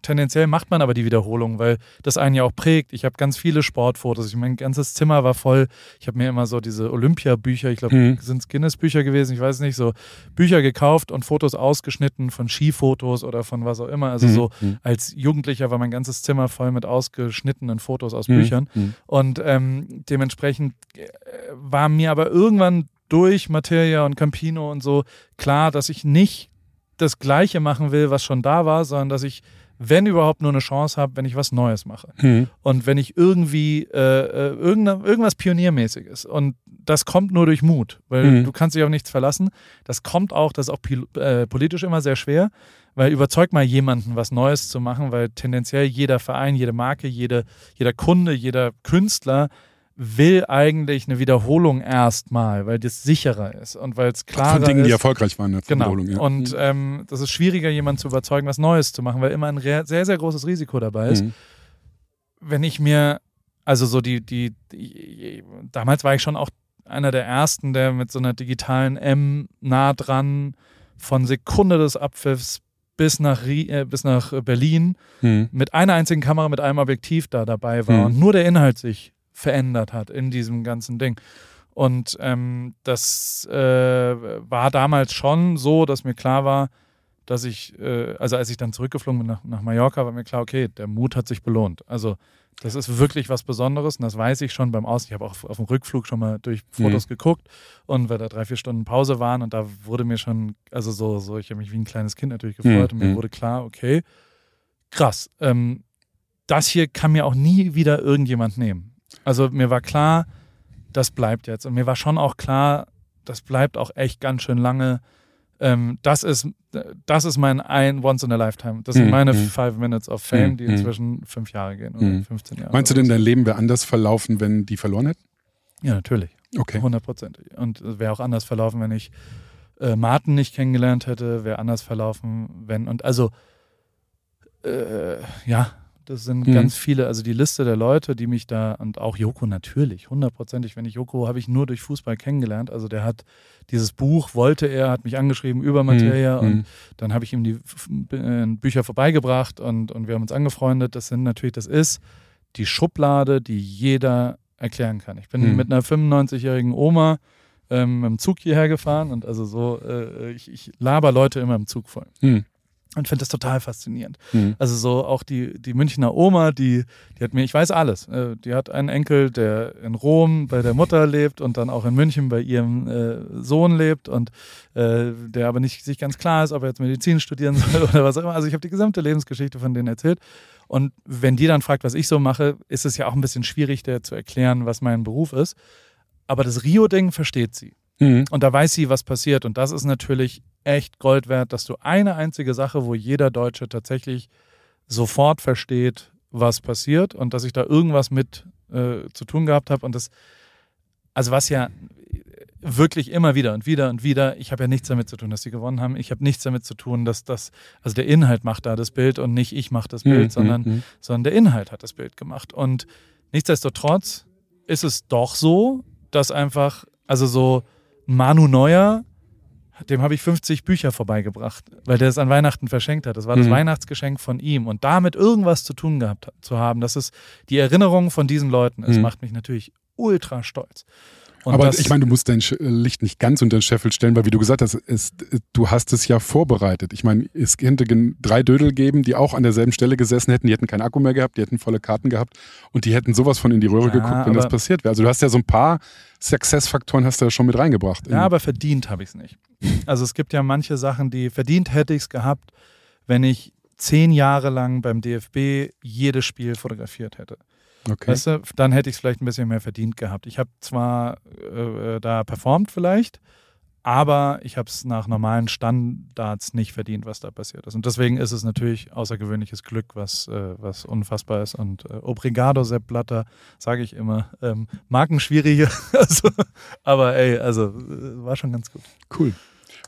tendenziell macht man aber die Wiederholung, weil das einen ja auch prägt. Ich habe ganz viele Sportfotos. Ich mein ganzes Zimmer war voll. Ich habe mir immer so diese Olympia-Bücher, ich glaube, Mhm. sind es Guinness-Bücher gewesen, ich weiß nicht, so Bücher gekauft und Fotos ausgeschnitten von Skifotos oder von was auch immer. Also Mhm. so Mhm. als Jugendlicher war mein ganzes Zimmer voll mit ausgeschnittenen Fotos aus Mhm. Büchern. Mhm. Und ähm, dementsprechend äh, war mir aber irgendwann durch Materia und Campino und so klar, dass ich nicht das Gleiche machen will, was schon da war, sondern dass ich, wenn überhaupt, nur eine Chance habe, wenn ich was Neues mache. Mhm. Und wenn ich irgendwie äh, äh, irgendwas Pioniermäßiges und das kommt nur durch Mut, weil Mhm. du kannst dich auf nichts verlassen. Das kommt auch, das ist auch äh, politisch immer sehr schwer, weil überzeug mal jemanden, was Neues zu machen, weil tendenziell jeder Verein, jede Marke, jede, jeder Kunde, jeder Künstler will eigentlich eine Wiederholung erstmal, weil das sicherer ist und weil es klarer Von Dingen, ist. die erfolgreich waren. der Genau. Wiederholung, ja. Und ähm, das ist schwieriger, jemanden zu überzeugen, was Neues zu machen, weil immer ein sehr, sehr großes Risiko dabei ist. Mhm. Wenn ich mir, also so die, die, die, damals war ich schon auch einer der ersten, der mit so einer digitalen M nah dran von Sekunde des Abpfiffs bis nach, äh, bis nach Berlin Mhm. mit einer einzigen Kamera, mit einem Objektiv da dabei war Mhm. und nur der Inhalt sich verändert hat in diesem ganzen Ding. Und ähm, das äh, war damals schon so, dass mir klar war, dass ich, äh, also als ich dann zurückgeflogen bin nach, nach Mallorca, war mir klar, okay, der Mut hat sich belohnt. Also das ist wirklich was Besonderes und das weiß ich schon beim Aus. Ich habe auch auf dem Rückflug schon mal durch Fotos geguckt und weil da drei, vier Stunden Pause waren und da wurde mir schon, also so, so ich habe mich wie ein kleines Kind natürlich gefreut und mir Mhm. wurde klar, okay, krass, ähm, das hier kann mir auch nie wieder irgendjemand nehmen. Also mir war klar, das bleibt jetzt. Und mir war schon auch klar, das bleibt auch echt ganz schön lange. Ähm, das ist, das ist mein ein Once in a Lifetime. Das sind Mhm, meine mhm. Five Minutes of Fame, Mhm, die mhm. inzwischen fünf Jahre gehen oder Mhm. 15 Jahre. Meinst du denn, dein Leben wäre anders verlaufen, wenn die verloren hätten? Ja, natürlich. Okay. Hundertprozentig. Und es wäre auch anders verlaufen, wenn ich äh, Martin nicht kennengelernt hätte, wäre anders verlaufen, wenn. Und also, äh, ja, das sind Mhm. ganz viele, also die Liste der Leute, die mich da, und auch Joko natürlich, hundertprozentig, wenn ich Joko habe ich nur durch Fußball kennengelernt. Also der hat dieses Buch, wollte er, hat mich angeschrieben über Materia Mhm. und dann habe ich ihm die äh, Bücher vorbeigebracht und, und wir haben uns angefreundet. Das sind natürlich, das ist die Schublade, die jeder erklären kann. Ich bin Mhm. mit einer 95-jährigen Oma ähm, mit dem Zug hierher gefahren und also so, äh, ich, ich laber Leute immer im Zug voll. Mhm. Und finde das total faszinierend. Mhm. Also so auch die, die Münchner Oma, die, die hat mir, ich weiß alles. Äh, die hat einen Enkel, der in Rom bei der Mutter lebt und dann auch in München bei ihrem äh, Sohn lebt und äh, der aber nicht sich ganz klar ist, ob er jetzt Medizin studieren soll oder was auch immer. Also ich habe die gesamte Lebensgeschichte von denen erzählt. Und wenn die dann fragt, was ich so mache, ist es ja auch ein bisschen schwierig, der zu erklären, was mein Beruf ist. Aber das Rio-Ding versteht sie. Mhm. Und da weiß sie, was passiert. Und das ist natürlich echt Gold wert, dass du eine einzige Sache, wo jeder Deutsche tatsächlich sofort versteht, was passiert und dass ich da irgendwas mit äh, zu tun gehabt habe. Und das, also was ja wirklich immer wieder und wieder und wieder, ich habe ja nichts damit zu tun, dass sie gewonnen haben. Ich habe nichts damit zu tun, dass das, also der Inhalt macht da das Bild und nicht ich mache das Bild, Mhm. sondern Mhm. sondern der Inhalt hat das Bild gemacht. Und nichtsdestotrotz ist es doch so, dass einfach, also so Manu Neuer, dem habe ich 50 Bücher vorbeigebracht, weil der es an Weihnachten verschenkt hat. Das war das Mhm. Weihnachtsgeschenk von ihm. Und damit irgendwas zu tun gehabt zu haben, das ist die Erinnerung von diesen Leuten. Es Mhm. macht mich natürlich ultra stolz. Und Aber ich meine, du musst dein Sch- Licht nicht ganz unter den Scheffel stellen, weil wie du gesagt hast, es, du hast es ja vorbereitet. Ich meine, es könnte drei Dödel geben, die auch an derselben Stelle gesessen hätten, die hätten keinen Akku mehr gehabt, die hätten volle Karten gehabt und die hätten sowas von in die Röhre Ja, geguckt, wenn das passiert wäre. Also du hast ja so ein paar Success-Faktoren hast du ja schon mit reingebracht. Ja, aber verdient habe ich es nicht. Also es gibt ja manche Sachen, die verdient hätte ich es gehabt, wenn ich zehn Jahre lang beim DFB jedes Spiel fotografiert hätte. Okay. Weißt du, dann hätte ich es vielleicht ein bisschen mehr verdient gehabt. Ich habe zwar äh, da performt vielleicht, aber ich habe es nach normalen Standards nicht verdient, was da passiert ist. Und deswegen ist es natürlich außergewöhnliches Glück, was, äh, was unfassbar ist. Und äh, Obrigado, Sepp Blatter, sage ich immer. Ähm, Markenschwierige, also, aber ey, also äh, war schon ganz gut. Cool.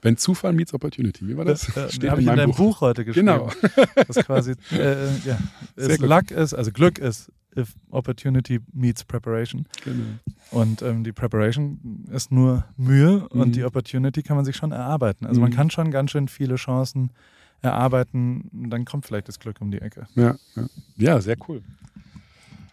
Wenn Zufall meets Opportunity, wie war das? Äh, Steht habe ich in deinem Buch. heute geschrieben. Genau. Das quasi, äh, ja. Luck ist, also Glück ist, if Opportunity meets Preparation. genau. Und ähm, die Preparation ist nur Mühe Mhm. und die Opportunity kann man sich schon erarbeiten. Also man Mhm. kann schon ganz schön viele Chancen erarbeiten. Dann kommt vielleicht das Glück um die Ecke. Ja, ja. ja, sehr cool.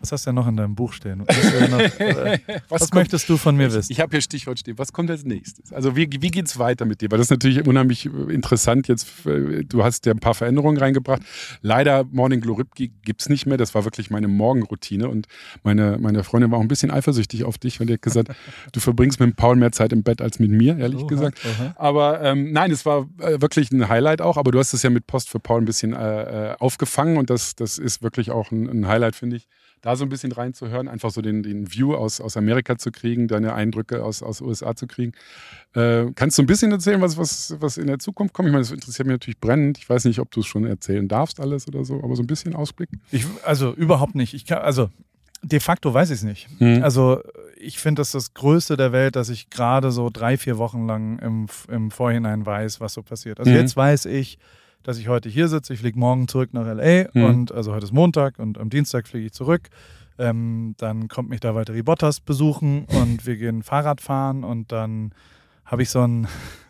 Was hast du denn noch in deinem Buch stehen? Was, denn noch, äh, was kommt- möchtest du von mir wissen? Ich habe hier Stichwort stehen. Was kommt als nächstes? Also wie, wie geht's weiter mit dir? Weil das ist natürlich unheimlich äh, interessant. Jetzt, äh, du hast ja ein paar Veränderungen reingebracht. Leider Morning Gloripki gibt's nicht mehr. Das war wirklich meine Morgenroutine. Und meine, meine Freundin war auch ein bisschen eifersüchtig auf dich, weil die hat gesagt, du verbringst mit Paul mehr Zeit im Bett als mit mir, ehrlich Oha, gesagt. oha. Aber ähm, nein, es war äh, wirklich ein Highlight auch. Aber du hast es ja mit Post für Paul ein bisschen äh, äh, aufgefangen. Und das, das ist wirklich auch ein, ein Highlight, finde ich da so ein bisschen reinzuhören, einfach so den, den View aus, aus Amerika zu kriegen, deine Eindrücke aus, aus USA zu kriegen. Äh, kannst du ein bisschen erzählen, was, was, was in der Zukunft kommt? Ich meine, das interessiert mich natürlich brennend. Ich weiß nicht, ob du es schon erzählen darfst, alles oder so, aber so ein bisschen Ausblick. Ich, also überhaupt nicht. Ich kann, also de facto weiß ich es nicht. Mhm. Also ich finde das das Größte der Welt, dass ich gerade so drei, vier Wochen lang im, im Vorhinein weiß, was so passiert. Also Mhm. jetzt weiß ich, dass ich heute hier sitze. Ich fliege morgen zurück nach LA Mhm. und also heute ist Montag und am Dienstag fliege ich zurück. Ähm, dann kommt mich da Valtteri Bottas besuchen und wir gehen Fahrrad fahren und dann habe ich so ein,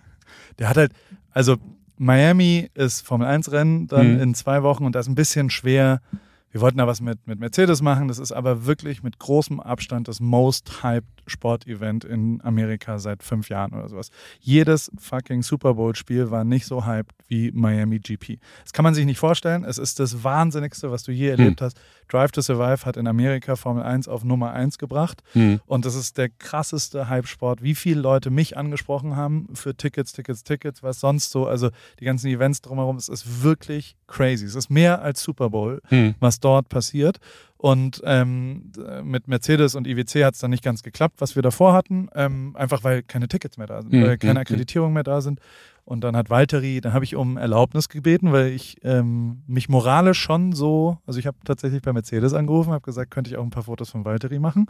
der hat halt, also Miami ist Formel 1 Rennen dann Mhm. in zwei Wochen und da ist ein bisschen schwer. Wir wollten da was mit, mit Mercedes machen, das ist aber wirklich mit großem Abstand das most hyped Hauptsportevent in Amerika seit fünf Jahren oder sowas. Jedes fucking Super Bowl-Spiel war nicht so hyped wie Miami GP. Das kann man sich nicht vorstellen. Es ist das Wahnsinnigste, was du je erlebt hast. Drive to Survive hat in Amerika Formel 1 auf Nummer 1 gebracht. Hm. Und das ist der krasseste Hype-Sport. Wie viele Leute mich angesprochen haben für Tickets, Tickets, Tickets, was sonst so. Also die ganzen Events drumherum. Es ist wirklich crazy. Es ist mehr als Super Bowl, Hm. was dort passiert. Und ähm, mit Mercedes und IWC hat es dann nicht ganz geklappt, was wir davor hatten. Ähm, einfach weil keine Tickets mehr da sind, Hm, weil keine hm, Akkreditierungen mehr da sind. Und dann hat Valtteri, dann habe ich um Erlaubnis gebeten, weil ich ähm, mich moralisch schon so, also ich habe tatsächlich bei Mercedes angerufen, habe gesagt, könnte ich auch ein paar Fotos von Valtteri machen,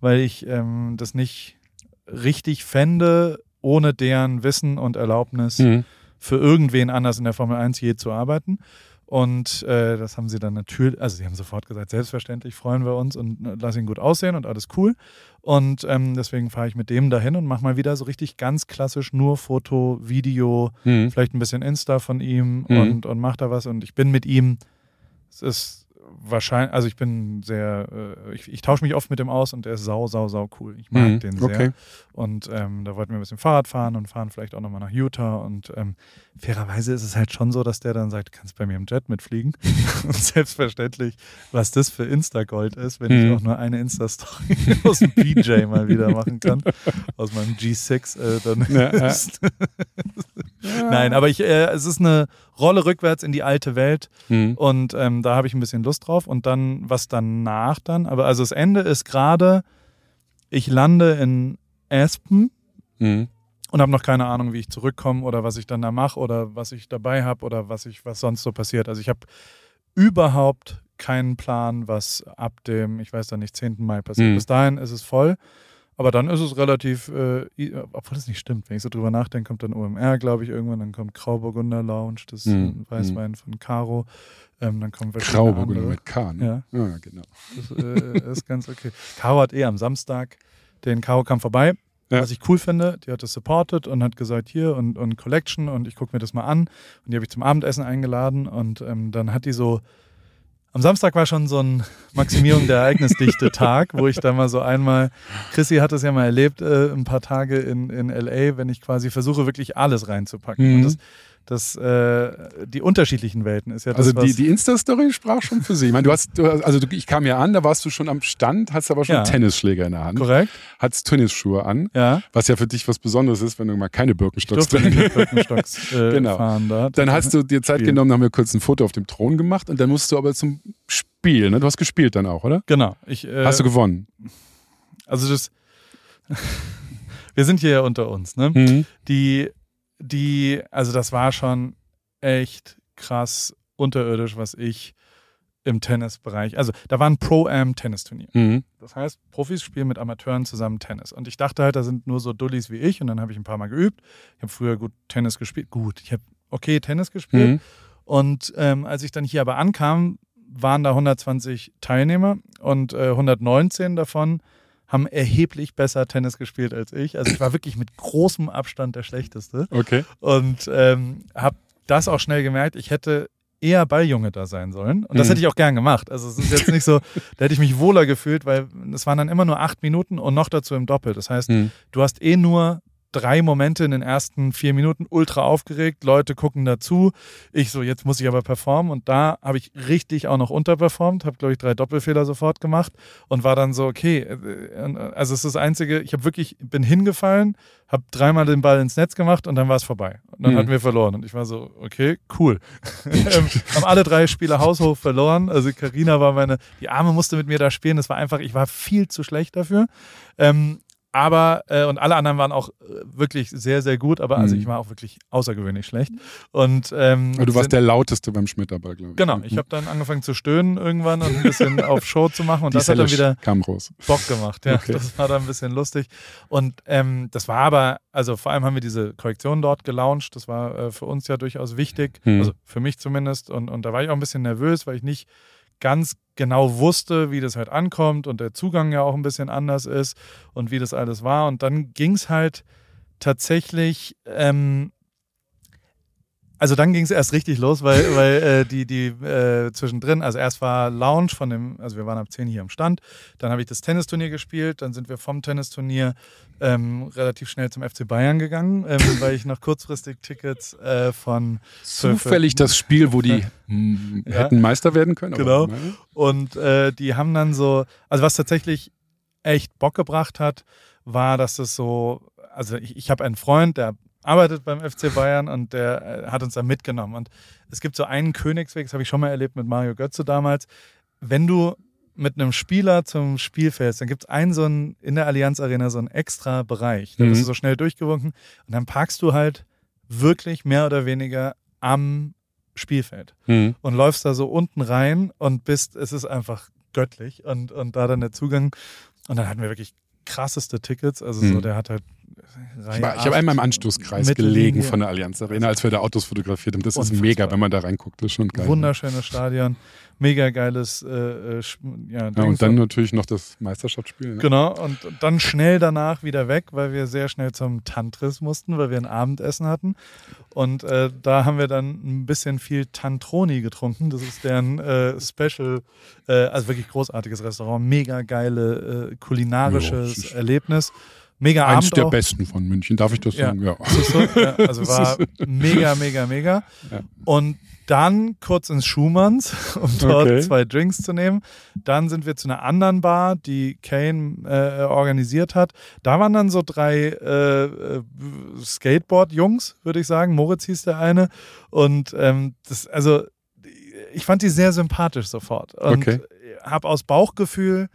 weil ich ähm, das nicht richtig fände, ohne deren Wissen und Erlaubnis Hm. für irgendwen anders in der Formel 1 je zu arbeiten. Und äh, das haben sie dann natürlich, also sie haben sofort gesagt, selbstverständlich freuen wir uns und äh, lass ihn gut aussehen und alles cool. Und ähm, deswegen fahre ich mit dem dahin und mache mal wieder so richtig ganz klassisch nur Foto, Video, Hm. vielleicht ein bisschen Insta von ihm Mhm. und, und mach da was. Und ich bin mit ihm, es ist wahrscheinlich, also ich bin sehr, äh, ich, ich tausche mich oft mit dem aus und der ist sau, sau, sau cool. Ich mag Mhm. den sehr. Okay. Und ähm, da wollten wir ein bisschen Fahrrad fahren und fahren vielleicht auch nochmal nach Utah. Und ähm, fairerweise ist es halt schon so, dass der dann sagt, du kannst bei mir im Jet mitfliegen. und selbstverständlich, was das für Insta-Gold ist, wenn Mhm. ich auch nur eine Insta-Story aus dem BJ mal wieder machen kann. Aus meinem G6, äh, dann Ja, ja. ist Nein, aber ich, äh, es ist eine Rolle rückwärts in die alte Welt Hm. und ähm, da habe ich ein bisschen Lust drauf. Und dann, was danach dann, aber also das Ende ist gerade, ich lande in Aspen Hm. und habe noch keine Ahnung, wie ich zurückkomme oder was ich dann da mache oder was ich dabei habe oder was ich, was sonst so passiert. Also ich habe überhaupt keinen Plan, was ab dem, ich weiß da nicht, 10. Mai passiert. Mhm. Bis dahin ist es voll. Aber dann ist es relativ, äh, obwohl das nicht stimmt, wenn ich so drüber nachdenke, kommt dann OMR, glaube ich, irgendwann, dann kommt Grauburgunder Lounge, das Mhm. Weißwein von Caro, ähm, dann kommen Grauburgunder mit K, ne? Ja. genau. Das äh, ist ganz okay. Caro hat eh am Samstag, den Caro kam vorbei, Ja. was ich cool finde. Die hat das supported und hat gesagt, hier und, und Collection und ich gucke mir das mal an. Und die habe ich zum Abendessen eingeladen und ähm, dann hat die so, am Samstag war schon so ein Maximierung der Ereignisdichte Tag, wo ich da mal so einmal, Chrissy hat das ja mal erlebt, äh, ein paar Tage in, in LA, wenn ich quasi versuche, wirklich alles reinzupacken. Mhm. Und das, das, äh, die unterschiedlichen Welten ist ja das, Also die, die Insta-Story sprach schon für sich. Ich meine, du hast, du, also du, ich kam ja an, da warst du schon am Stand, hast aber schon Ja. Tennisschläger in der Hand, korrekt? hattest Tennisschuhe an, Ja. was ja für dich was Besonderes ist, wenn du mal keine Birkenstocks mit Birkenstocks äh, Genau. fahren da. Dann hast du dir Zeit Spiel. genommen, haben wir kurz ein Foto auf dem Thron gemacht und dann musst du aber zum Spiel, ne? Du hast gespielt dann auch, oder? Genau. Ich, äh, Hast du gewonnen? also das. wir sind hier ja unter uns, ne? Mhm. Die, die, also das war schon echt krass unterirdisch, was ich im Tennisbereich. Also da war ein Pro-Am-Tennisturnier. Mhm. Das heißt, Profis spielen mit Amateuren zusammen Tennis. Und ich dachte halt, da sind nur so Dullis wie ich. Und dann habe ich ein paar Mal geübt. Ich habe früher gut Tennis gespielt. Gut, ich habe okay Tennis gespielt. Mhm. Und ähm, als ich dann hier aber ankam, waren da 120 Teilnehmer und äh, 119 davon haben erheblich besser Tennis gespielt als ich. Also ich war wirklich mit großem Abstand der Schlechteste Okay. und ähm, habe das auch schnell gemerkt. Ich hätte eher Balljunge da sein sollen. Und das Mhm. hätte ich auch gern gemacht. Also es ist jetzt nicht so, da hätte ich mich wohler gefühlt, weil es waren dann immer nur acht Minuten und noch dazu im Doppel. Das heißt, Mhm. du hast eh nur drei Momente in den ersten vier Minuten ultra aufgeregt, Leute gucken dazu. Ich so, jetzt muss ich aber performen und da habe ich richtig auch noch unterperformt, habe glaube ich drei Doppelfehler sofort gemacht und war dann so, okay, äh, also es ist das Einzige, ich habe wirklich, bin hingefallen, habe dreimal den Ball ins Netz gemacht und dann war es vorbei. Und dann Mhm. hatten wir verloren und ich war so, okay, cool. ähm, haben alle drei Spiele haushoch verloren. Also Karina war meine, die Arme musste mit mir da spielen. Das war einfach, ich war viel zu schlecht dafür. Ähm, aber, äh, und alle anderen waren auch äh, wirklich sehr, sehr gut, aber also Mhm. ich war auch wirklich außergewöhnlich schlecht. Und ähm, Aber du warst sind- der lauteste beim Schmetterball, glaube ich. Genau, ich habe dann angefangen zu stöhnen irgendwann und ein bisschen auf Show zu machen und Die das hat dann wieder kam raus. Bock gemacht. Ja, Okay. das war dann ein bisschen lustig. Und ähm, das war aber, also vor allem haben wir diese Korrektion dort gelauncht. Das war äh, für uns ja durchaus wichtig, Hm. also für mich zumindest. Und, und da war ich auch ein bisschen nervös, weil ich nicht ganz genau wusste, wie das halt ankommt und der Zugang ja auch ein bisschen anders ist und wie das alles war. Und dann ging es halt tatsächlich, ähm, Also dann ging es erst richtig los, weil, weil äh, die, die äh, zwischendrin, also erst war Lounge von dem, also wir waren ab 10 hier am Stand, dann habe ich das Tennisturnier gespielt, dann sind wir vom Tennisturnier ähm, relativ schnell zum FC Bayern gegangen, ähm, weil ich noch kurzfristig Tickets äh, von Zufällig das Spiel, wo die mh, Ja. hätten Meister werden können. Genau. Und äh, die haben dann so, also was tatsächlich echt Bock gebracht hat, war, dass es so, also ich, ich habe einen Freund, der arbeitet beim FC Bayern und der äh, hat uns da mitgenommen. Und es gibt so einen Königsweg, das habe ich schon mal erlebt mit Mario Götze damals. Wenn du mit einem Spieler zum Spiel fährst, dann gibt es einen so einen, in der Allianz Arena so einen extra Bereich. Da bist Mhm. du so schnell durchgewunken und dann parkst du halt wirklich mehr oder weniger am Spielfeld Mhm. und läufst da so unten rein und bist, es ist einfach göttlich und, und da dann der Zugang. Und dann hatten wir wirklich krasseste Tickets. Also so, Mhm. der hat halt. Reihe Ich, war- ich habe einmal im Anstoßkreis gelegen von der Allianz Arena, als wir da Autos fotografiert haben. Das ist Unfassbar. mega, wenn man da reinguckt. Das ist schon geil. Wunderschönes Stadion, mega geiles, äh, äh, ja, Ja, und dann natürlich noch das Meisterschaftsspiel. Ne? Genau, und dann schnell danach wieder weg, weil wir sehr schnell zum Tantris mussten, weil wir ein Abendessen hatten. Und äh, da haben wir dann ein bisschen viel Tantroni getrunken. Das ist deren äh, Special, äh, also wirklich großartiges Restaurant, mega geile äh, kulinarisches ist- Erlebnis. Mega Eins Abend der auch. besten von München, darf ich das Ja. sagen? Ja. Also war mega, mega, mega. Ja. Und dann kurz ins Schumanns, um dort Okay. zwei Drinks zu nehmen. Dann sind wir zu einer anderen Bar, die Kane äh, organisiert hat. Da waren dann so drei äh, äh, Skateboard-Jungs, würde ich sagen. Moritz hieß der eine. Und ähm, das, also, ich fand die sehr sympathisch sofort. Und Okay. habe aus Bauchgefühl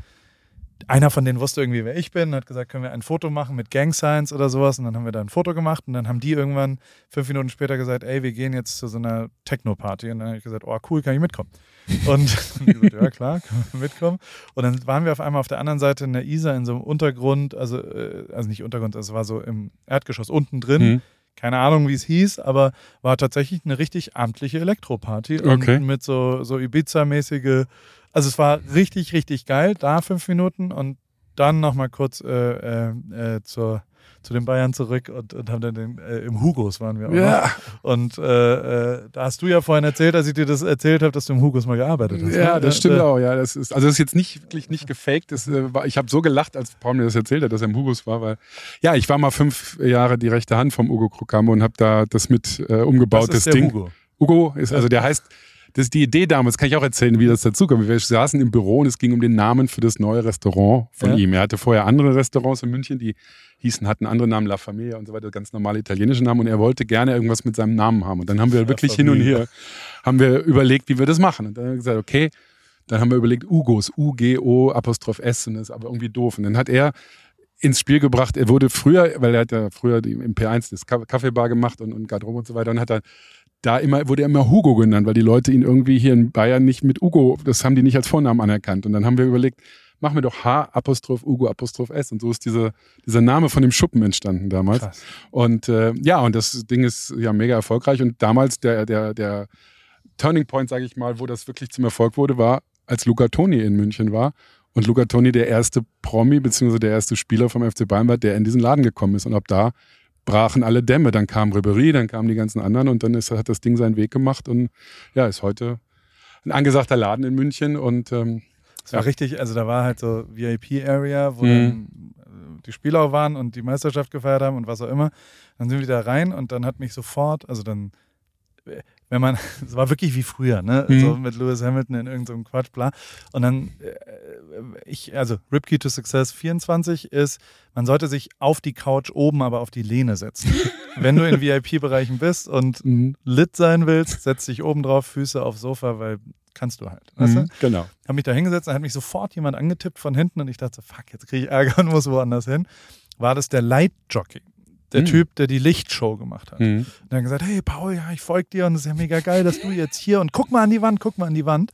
einer von denen wusste irgendwie, wer ich bin, hat gesagt, können wir ein Foto machen mit Gang Signs oder sowas. Und dann haben wir da ein Foto gemacht und dann haben die irgendwann fünf Minuten später gesagt, ey, wir gehen jetzt zu so einer Techno-Party. Und dann habe ich gesagt, oh cool, kann ich mitkommen? Und gesagt, ja klar, können wir mitkommen. Und dann waren wir auf einmal auf der anderen Seite in der Isar in so einem Untergrund, also, äh, also nicht Untergrund, es war so im Erdgeschoss unten drin. Mhm. Keine Ahnung, wie es hieß, aber war tatsächlich eine richtig amtliche Elektroparty. Und Okay. mit so, so Ibiza-mäßige, also es war richtig, richtig geil, da fünf Minuten und dann nochmal kurz äh, äh, äh, zur, zu den Bayern zurück und, und haben dann den, äh, im Hugos waren wir auch Ja. noch. Und äh, äh, da hast du ja vorhin erzählt, als ich dir das erzählt habe, dass du im Hugos mal gearbeitet hast. Ja, ne? das stimmt Äh, auch. Ja, das ist, also das ist jetzt nicht wirklich nicht gefaked. Das, äh, war, ich habe so gelacht, als Paul mir das erzählt hat, dass er im Hugos war, weil ja, ich war mal fünf Jahre die rechte Hand vom Ugo Krukamo und habe da das mit äh, umgebaut, Das ist das, der Ding. Hugo. Hugo ist, also der heißt, das ist die Idee damals, kann ich auch erzählen, wie das dazu kam. Wir saßen im Büro und es ging um den Namen für das neue Restaurant von Ja. ihm. Er hatte vorher andere Restaurants in München, die hießen, hatten andere Namen, La Familia und so weiter, ganz normale italienische Namen und er wollte gerne irgendwas mit seinem Namen haben. Und dann haben wir wirklich hin und her, haben wir überlegt, wie wir das machen. Und dann haben wir gesagt, okay, dann haben wir überlegt, Ugos, U-G-O, Apostroph S, und das ist aber irgendwie doof. Und dann hat er ins Spiel gebracht, er wurde früher, weil er hat ja früher im P1 das Ka- Kaffeebar gemacht und, und Garderobe und so weiter, und hat er da immer, wurde er immer Hugo genannt, weil die Leute ihn irgendwie hier in Bayern nicht mit Ugo, das haben die nicht als Vornamen anerkannt. Und dann haben wir überlegt, machen wir doch H Apostroph Ugo Apostroph S. Und so ist diese, dieser Name von dem Schuppen entstanden damals. Krass. Und äh, ja, und das Ding ist ja mega erfolgreich. Und damals der, der, der Turning Point, sage ich mal, wo das wirklich zum Erfolg wurde, war, als Luca Toni in München war. Und Luca Toni der erste Promi, beziehungsweise der erste Spieler vom FC Bayern war, der in diesen Laden gekommen ist. Und ab da brachen alle Dämme. Dann kam Ribery, dann kamen die ganzen anderen und dann ist, hat das Ding seinen Weg gemacht und ja, ist heute ein angesagter Laden in München und ähm, Es war Ja. richtig, also da war halt so VIP-Area, wo Mhm. dann äh, die Spieler waren und die Meisterschaft gefeiert haben und was auch immer. Dann sind wir da rein und dann hat mich sofort, also dann, äh, wenn man, es war wirklich wie früher, ne? Mhm. So mit Lewis Hamilton in irgendeinem Quatsch, bla. Und dann, äh, ich, also Ripkey to Success 24 ist, man sollte sich auf die Couch oben, aber auf die Lehne setzen. wenn du in VIP-Bereichen bist und mhm. lit sein willst, setz dich oben drauf, Füße aufs Sofa, weil kannst du halt. Weißt du? Mhm. genau. habe mich da hingesetzt, dann hat mich sofort jemand angetippt von hinten und ich dachte, so, fuck, jetzt kriege ich Ärger und muss woanders hin. War das der Lightjockey, der Mhm. Typ, der die Lichtshow gemacht hat. Mhm. Und dann gesagt, hey Paul, ja, ich folge dir und es ist ja mega geil, dass du jetzt hier und guck mal an die Wand, guck mal an die Wand.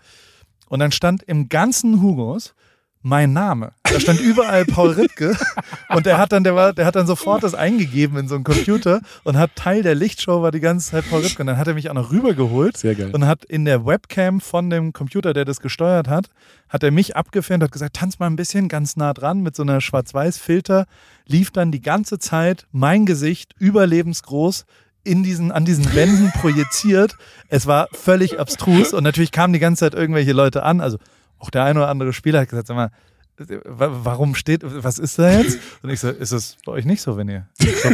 Und dann stand im ganzen Hugos mein Name. Da stand überall Paul Rittke und der hat dann, der war, der hat dann sofort das eingegeben in so einen Computer und hat Teil der Lichtshow war die ganze Zeit Paul Rittke. Und dann hat er mich auch noch rübergeholt Sehr geil. und hat in der Webcam von dem Computer, der das gesteuert hat, hat er mich abgefilmt, hat gesagt, tanz mal ein bisschen ganz nah dran mit so einer Schwarz-Weiß-Filter, lief dann die ganze Zeit mein Gesicht überlebensgroß in diesen, an diesen Wänden projiziert. Es war völlig abstrus und natürlich kamen die ganze Zeit irgendwelche Leute an. Also auch der eine oder andere Spieler hat gesagt, sag mal, wa- warum steht, was ist da jetzt? Und ich so, ist es bei euch nicht so, wenn ihr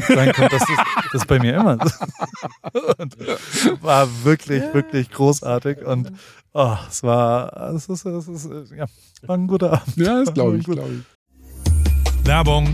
reinkommt? Das ist, das ist bei mir immer so. Und war wirklich, wirklich großartig und oh, es war, es ist, es ist, ja, war ein guter Abend. Ja, das glaube ich, glaube ich. Werbung.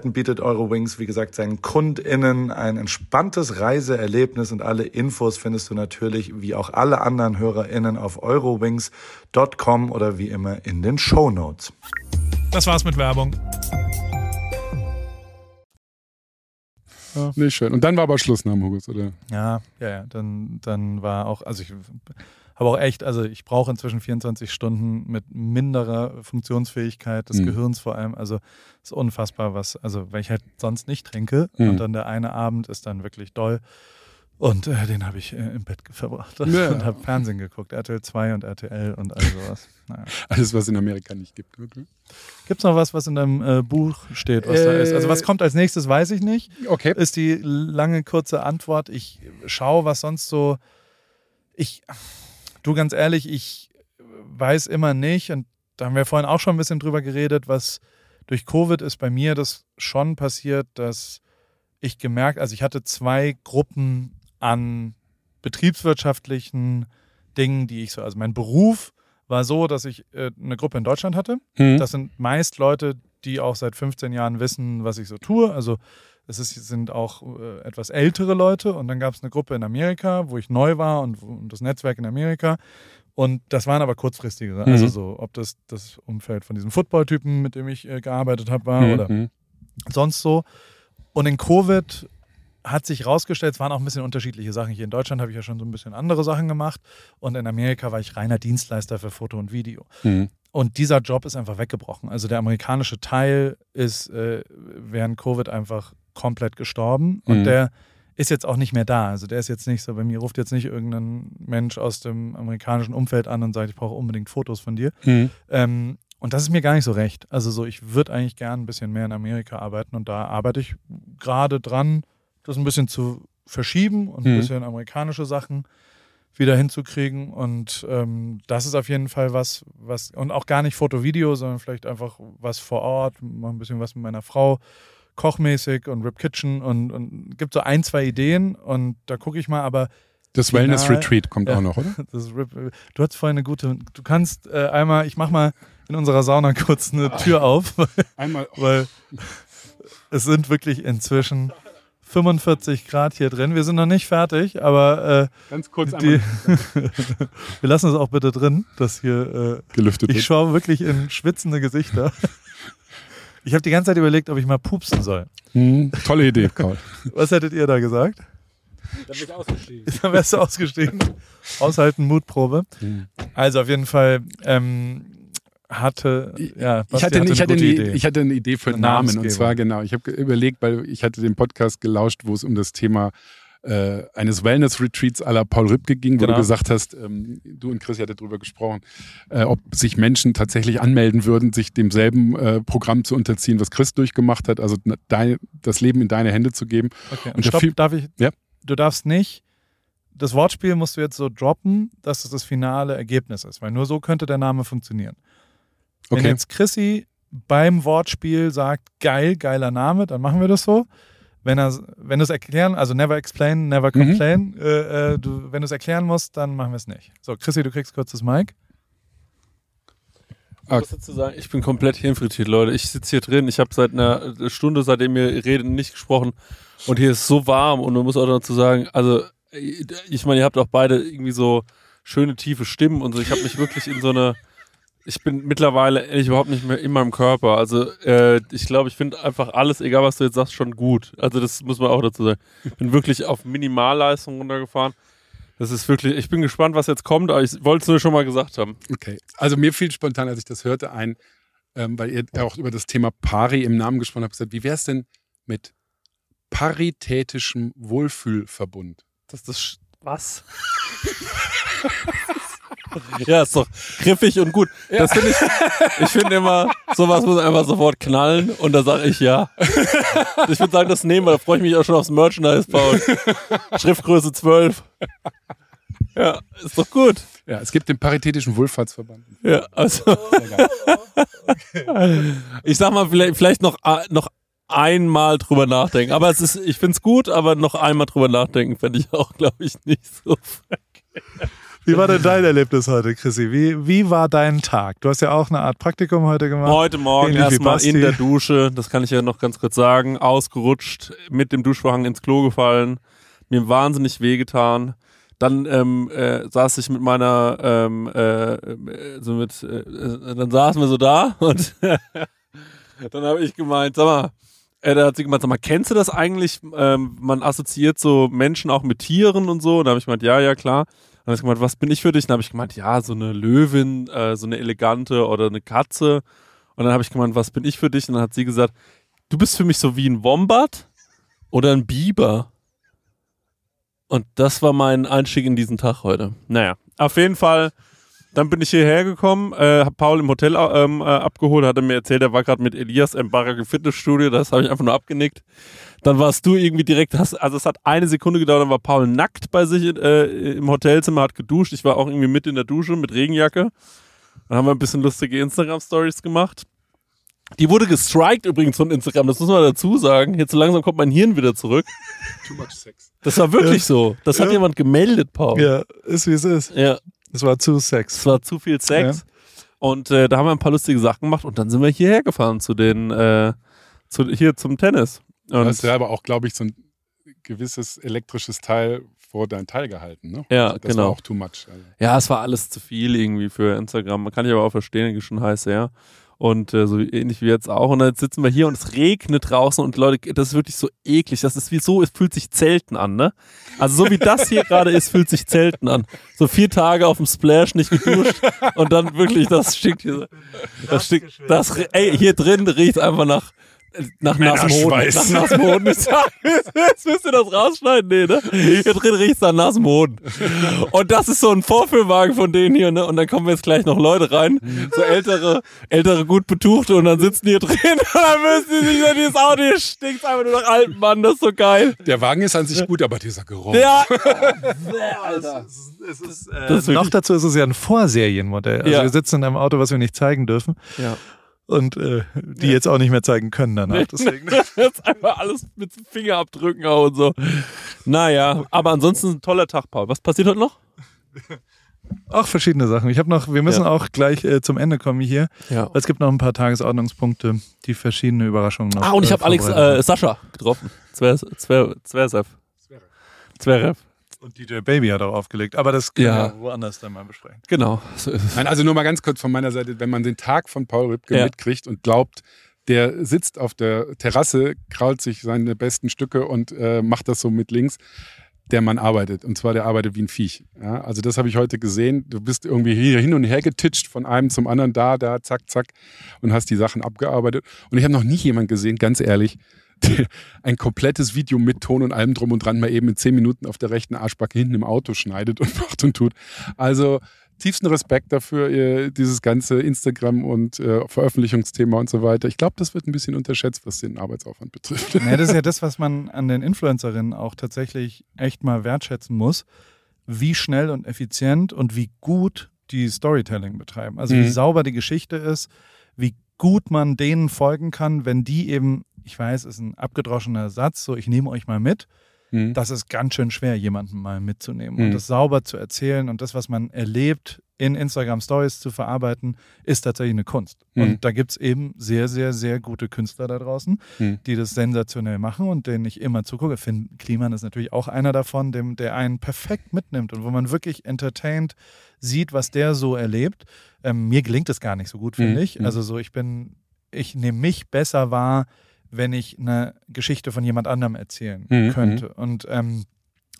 bietet Eurowings, wie gesagt, seinen KundInnen ein entspanntes Reiseerlebnis und alle Infos findest du natürlich, wie auch alle anderen HörerInnen, auf eurowings.com oder wie immer in den Shownotes. Das war's mit Werbung. Nee, schön. Und dann war aber Schluss nach dem Hugus, oder? Ja, ja, ja. Dann, dann war auch, also ich habe auch echt, also ich brauche inzwischen 24 Stunden mit minderer Funktionsfähigkeit des Mhm. Gehirns vor allem. Also es ist unfassbar, was, also weil ich halt sonst nicht trinke Mhm. und dann der eine Abend ist dann wirklich doll. Und äh, den habe ich äh, im Bett verbracht Ja. und habe Fernsehen geguckt, RTL 2 und RTL und all sowas. Naja. Alles, was in Amerika nicht gibt. Okay. Gibt es noch was, was in deinem äh, Buch steht, was da ist? Also was kommt als nächstes, weiß ich nicht. okay. Ist die lange, kurze Antwort. Ich schaue, was sonst so. Ich, du ganz ehrlich, ich weiß immer nicht, und da haben wir vorhin auch schon ein bisschen drüber geredet, was durch Covid ist bei mir das schon passiert, dass ich gemerkt, also ich hatte zwei Gruppen an betriebswirtschaftlichen Dingen, die ich so, also mein Beruf war so, dass ich äh, eine Gruppe in Deutschland hatte. Hm. Das sind meist Leute, die auch seit 15 Jahren wissen, was ich so tue. Also es ist, sind auch äh, etwas ältere Leute. Und dann gab es eine Gruppe in Amerika, wo ich neu war und, und das Netzwerk in Amerika. Und das waren aber kurzfristige. Also Mhm. so, ob das das Umfeld von diesem Football-Typen, mit dem ich äh, gearbeitet habe, war oder Mhm. sonst so. Und in Covid hat sich rausgestellt, es waren auch ein bisschen unterschiedliche Sachen. Hier in Deutschland habe ich ja schon so ein bisschen andere Sachen gemacht. Und in Amerika war ich reiner Dienstleister für Foto und Video. Mhm. Und dieser Job ist einfach weggebrochen. Also der amerikanische Teil ist äh, während Covid einfach komplett gestorben. Und Mhm. der ist jetzt auch nicht mehr da. Also der ist jetzt nicht so, bei mir ruft jetzt nicht irgendein Mensch aus dem amerikanischen Umfeld an und sagt, ich brauche unbedingt Fotos von dir. Mhm. Ähm, und das ist mir gar nicht so recht. Also so, ich würde eigentlich gern ein bisschen mehr in Amerika arbeiten und da arbeite ich gerade dran, das ein bisschen zu verschieben und ein Mhm. bisschen amerikanische Sachen wieder hinzukriegen. Und ähm, das ist auf jeden Fall was, was, und auch gar nicht Foto-Video, sondern vielleicht einfach was vor Ort, mal ein bisschen was mit meiner Frau, kochmäßig und Rip Kitchen und, und gibt so ein, zwei Ideen und da gucke ich mal, aber Das Final- Wellness Retreat kommt Ja. auch noch, oder? das ist Rip, du hast vorhin eine gute, du kannst äh, einmal, ich mach mal in unserer Sauna kurz eine Tür auf, weil, Einmal. weil es sind wirklich inzwischen 45 Grad hier drin. Wir sind noch nicht fertig, aber Ganz kurz äh, die, wir lassen es auch bitte drin, dass hier äh, gelüftet ich wird. schaue wirklich in schwitzende Gesichter. Ich habe die ganze Zeit überlegt, ob ich mal pupsen soll. Mhm. Tolle Idee, Karl. Was hättet ihr da gesagt? Da bin ich ausgestiegen. Dann wärst du ausgestiegen. Aushalten, Mutprobe. Mhm. Also auf jeden Fall ähm, hatte, ja, ich Basti hatte, ich, hatte eine Idee. ich hatte eine Idee für Eine einen Namen. Und zwar genau, ich habe überlegt, weil ich hatte den Podcast gelauscht, wo es um das Thema äh, eines Wellness-Retreats la Paul Rübke ging, wo Genau. du gesagt hast, ähm, du und Chris hattet darüber gesprochen, äh, ob sich Menschen tatsächlich anmelden würden, sich demselben äh, Programm zu unterziehen, was Chris durchgemacht hat, also dein, das Leben in deine Hände zu geben. Okay, und Und stopp, darf ich? Ja. Du darfst nicht. Das Wortspiel musst du jetzt so droppen, dass es das finale Ergebnis ist, weil nur so könnte der Name funktionieren. Wenn Okay. jetzt Chrissy beim Wortspiel sagt, geil, geiler Name, dann machen wir das so. Wenn er, wenn du es erklären, also never explain, never Mhm. complain, äh, äh, du, wenn du es erklären musst, dann machen wir es nicht. So, Chrissy, du kriegst kurz das Mic. Ich muss dazu sagen, ich bin komplett hirnfrittiert, Leute. Ich sitze hier drin, ich habe seit einer Stunde, seitdem wir reden, nicht gesprochen. Und hier ist so warm und man muss auch dazu sagen, also ich meine, ihr habt auch beide irgendwie so schöne tiefe Stimmen und so. Ich habe mich wirklich in so eine, ich bin mittlerweile ehrlich überhaupt nicht mehr in meinem Körper. Also äh, ich glaube, ich finde einfach alles, egal was du jetzt sagst, schon gut. Also das muss man auch dazu sagen. Ich bin wirklich auf Minimalleistung runtergefahren. Das ist wirklich, ich bin gespannt, was jetzt kommt, aber ich wollte es nur schon mal gesagt haben. Okay. Also mir fiel spontan, als ich das hörte, ein, ähm, weil ihr auch über das Thema Pari im Namen gesprochen habt, gesagt, wie wäre es denn mit paritätischem Wohlfühlverbund? Das ist das. Sch- Was? ja, ist doch griffig und gut. Das finde ich. Ich finde immer, sowas muss einfach sofort knallen und da sage ich ja. Ich würde sagen, das nehmen wir. Da freue ich mich auch schon aufs Merchandise, Paul. Schriftgröße 12. Ja, ist doch gut. Ja, es gibt den paritätischen Wohlfahrtsverband. Ja, also. Ich sag mal, vielleicht, vielleicht noch, a- noch einmal drüber nachdenken. Aber es ist, ich finde es gut, aber noch einmal drüber nachdenken fände ich auch, glaube ich, nicht so. Wie war denn dein Erlebnis heute, Chrissy? Wie, wie war dein Tag? Du hast ja auch eine Art Praktikum heute gemacht. Heute Morgen erstmal in der Dusche, das kann ich ja noch ganz kurz sagen, ausgerutscht, mit dem Duschvorhang ins Klo gefallen, mir wahnsinnig wehgetan. Dann ähm, äh, saß ich mit meiner, ähm, äh, äh, so mit, äh, dann saßen wir so da und dann habe ich gemeint, sag mal, äh, da hat sie gemeint, sag mal, kennst du das eigentlich? Ähm, man assoziiert so Menschen auch mit Tieren und so. Und da habe ich gemeint, ja, ja, klar. Dann habe ich gemeint, was bin ich für dich? Dann habe ich gemeint, ja, so eine Löwin, äh, so eine elegante oder eine Katze. Und dann habe ich gemeint, was bin ich für dich? Und dann hat sie gesagt, du bist für mich so wie ein Wombat oder ein Biber. Und das war mein Einstieg in diesen Tag heute. Naja, auf jeden Fall, dann bin ich hierher gekommen, äh, habe Paul im Hotel ähm, äh, abgeholt, hatte mir erzählt, er war gerade mit Elias im Barak im Fitnessstudio, das habe ich einfach nur abgenickt. Dann warst du irgendwie direkt, hast, also es hat eine Sekunde gedauert, dann war Paul nackt bei sich äh, im Hotelzimmer, hat geduscht. Ich war auch irgendwie mit in der Dusche mit Regenjacke. Dann haben wir ein bisschen lustige Instagram-Stories gemacht. Die wurde gestrikt übrigens von Instagram, das muss man dazu sagen. Jetzt so langsam kommt mein Hirn wieder zurück. Too much sex. Das war wirklich so. Das hat Ja. jemand gemeldet, Paul. Ja, ist wie es ist. Ja, Es war zu Sex. es war zu viel Sex. Und äh, da haben wir ein paar lustige Sachen gemacht und dann sind wir hierher gefahren zu den, äh, zu, hier zum Tennis. Du Und, hast ja aber auch, glaube ich, so ein gewisses elektrisches Teil vor dein Teil gehalten, ne? Ja, das genau. war auch too much. Also. ja, es war alles zu viel irgendwie für Instagram. Man kann ich aber auch verstehen, ist schon heiß her. Und äh, so ähnlich wie jetzt auch. Und dann sitzen wir hier und es regnet draußen und Leute, das ist wirklich so eklig. Das ist wie so, es fühlt sich Zelten an, ne? Also so wie das hier gerade ist, fühlt sich Zelten an. So vier Tage auf dem Splash nicht geduscht und dann wirklich, das stinkt hier. Das stinkt, das, ey, hier drin riecht einfach nach, nach nassem Hoden. Nach nassem Hoden. Jetzt müsst ihr das rausschneiden, nee, ne? Hier drin riecht es nach nassem Hoden. Und das ist so ein Vorführwagen von denen hier, ne? Und dann kommen jetzt gleich noch Leute rein, so ältere, ältere gut betuchte und dann sitzen die hier drin und dann müssen die sich so dieses Auto, hier stinkt einfach nur nach alten Mann, das ist so geil. Der Wagen ist an sich gut, aber dieser Geruch. Ja, Es ist, äh, Das ist noch wirklich- dazu ist es ja ein Vorserienmodell. Also Ja. wir sitzen in einem Auto, was wir nicht zeigen dürfen ja. Und äh, die jetzt auch nicht mehr zeigen können danach. Deswegen. Jetzt einfach alles mit Fingerabdrücken auch und so. Naja, aber ansonsten ein toller Tag, Paul. Was passiert heute noch? Auch verschiedene Sachen. Ich habe noch, wir müssen Ja. auch gleich äh, zum Ende kommen hier. Ja. Es gibt noch ein paar Tagesordnungspunkte, die verschiedene Überraschungen noch. Ah, und ich äh, habe Alex äh, Sascha getroffen. Zwer, Zwer, Zverev. Zverev. Und DJ Baby hat auch aufgelegt. Aber das können Ja. wir woanders dann mal besprechen. Genau. So ist es. Nein, also nur mal ganz kurz von meiner Seite, wenn man den Tag von Paul Rübke Ja. mitkriegt und glaubt, der sitzt auf der Terrasse, krault sich seine besten Stücke und äh, macht das so mit links, der Mann arbeitet. Und zwar, der arbeitet wie ein Viech. Ja, also das habe ich heute gesehen. Du bist irgendwie hier hin und her getitscht, von einem zum anderen, da, da, zack, zack, und hast die Sachen abgearbeitet. Und ich habe noch nie jemand gesehen, ganz ehrlich, ein komplettes Video mit Ton und allem drum und dran mal eben in zehn Minuten auf der rechten Arschbacke hinten im Auto schneidet und macht und tut. Also tiefsten Respekt dafür, dieses ganze Instagram und äh, Veröffentlichungsthema und so weiter. Ich glaube, das wird ein bisschen unterschätzt, was den Arbeitsaufwand betrifft. Ja, das ist ja das, was man an den Influencerinnen auch tatsächlich echt mal wertschätzen muss, wie schnell und effizient und wie gut die Storytelling betreiben. Also wie Mhm. sauber die Geschichte ist, wie gut man denen folgen kann, wenn die eben, ich weiß, ist ein abgedroschener Satz, so ich nehme euch mal mit. Mhm. Das ist ganz schön schwer, jemanden mal mitzunehmen Mhm. und das sauber zu erzählen und das, was man erlebt, in Instagram Stories zu verarbeiten, ist tatsächlich eine Kunst. Mhm. Und da gibt es eben sehr, sehr, sehr gute Künstler da draußen, Mhm. die das sensationell machen und denen ich immer zugucke. Finn Kliman ist natürlich auch einer davon, dem, der einen perfekt mitnimmt und wo man wirklich entertained sieht, was der so erlebt. Ähm, mir gelingt es gar nicht so gut, finde Mhm. ich. Mhm. Also so, ich bin, ich nehme mich besser wahr, wenn ich eine Geschichte von jemand anderem erzählen Mhm. könnte. Und ähm,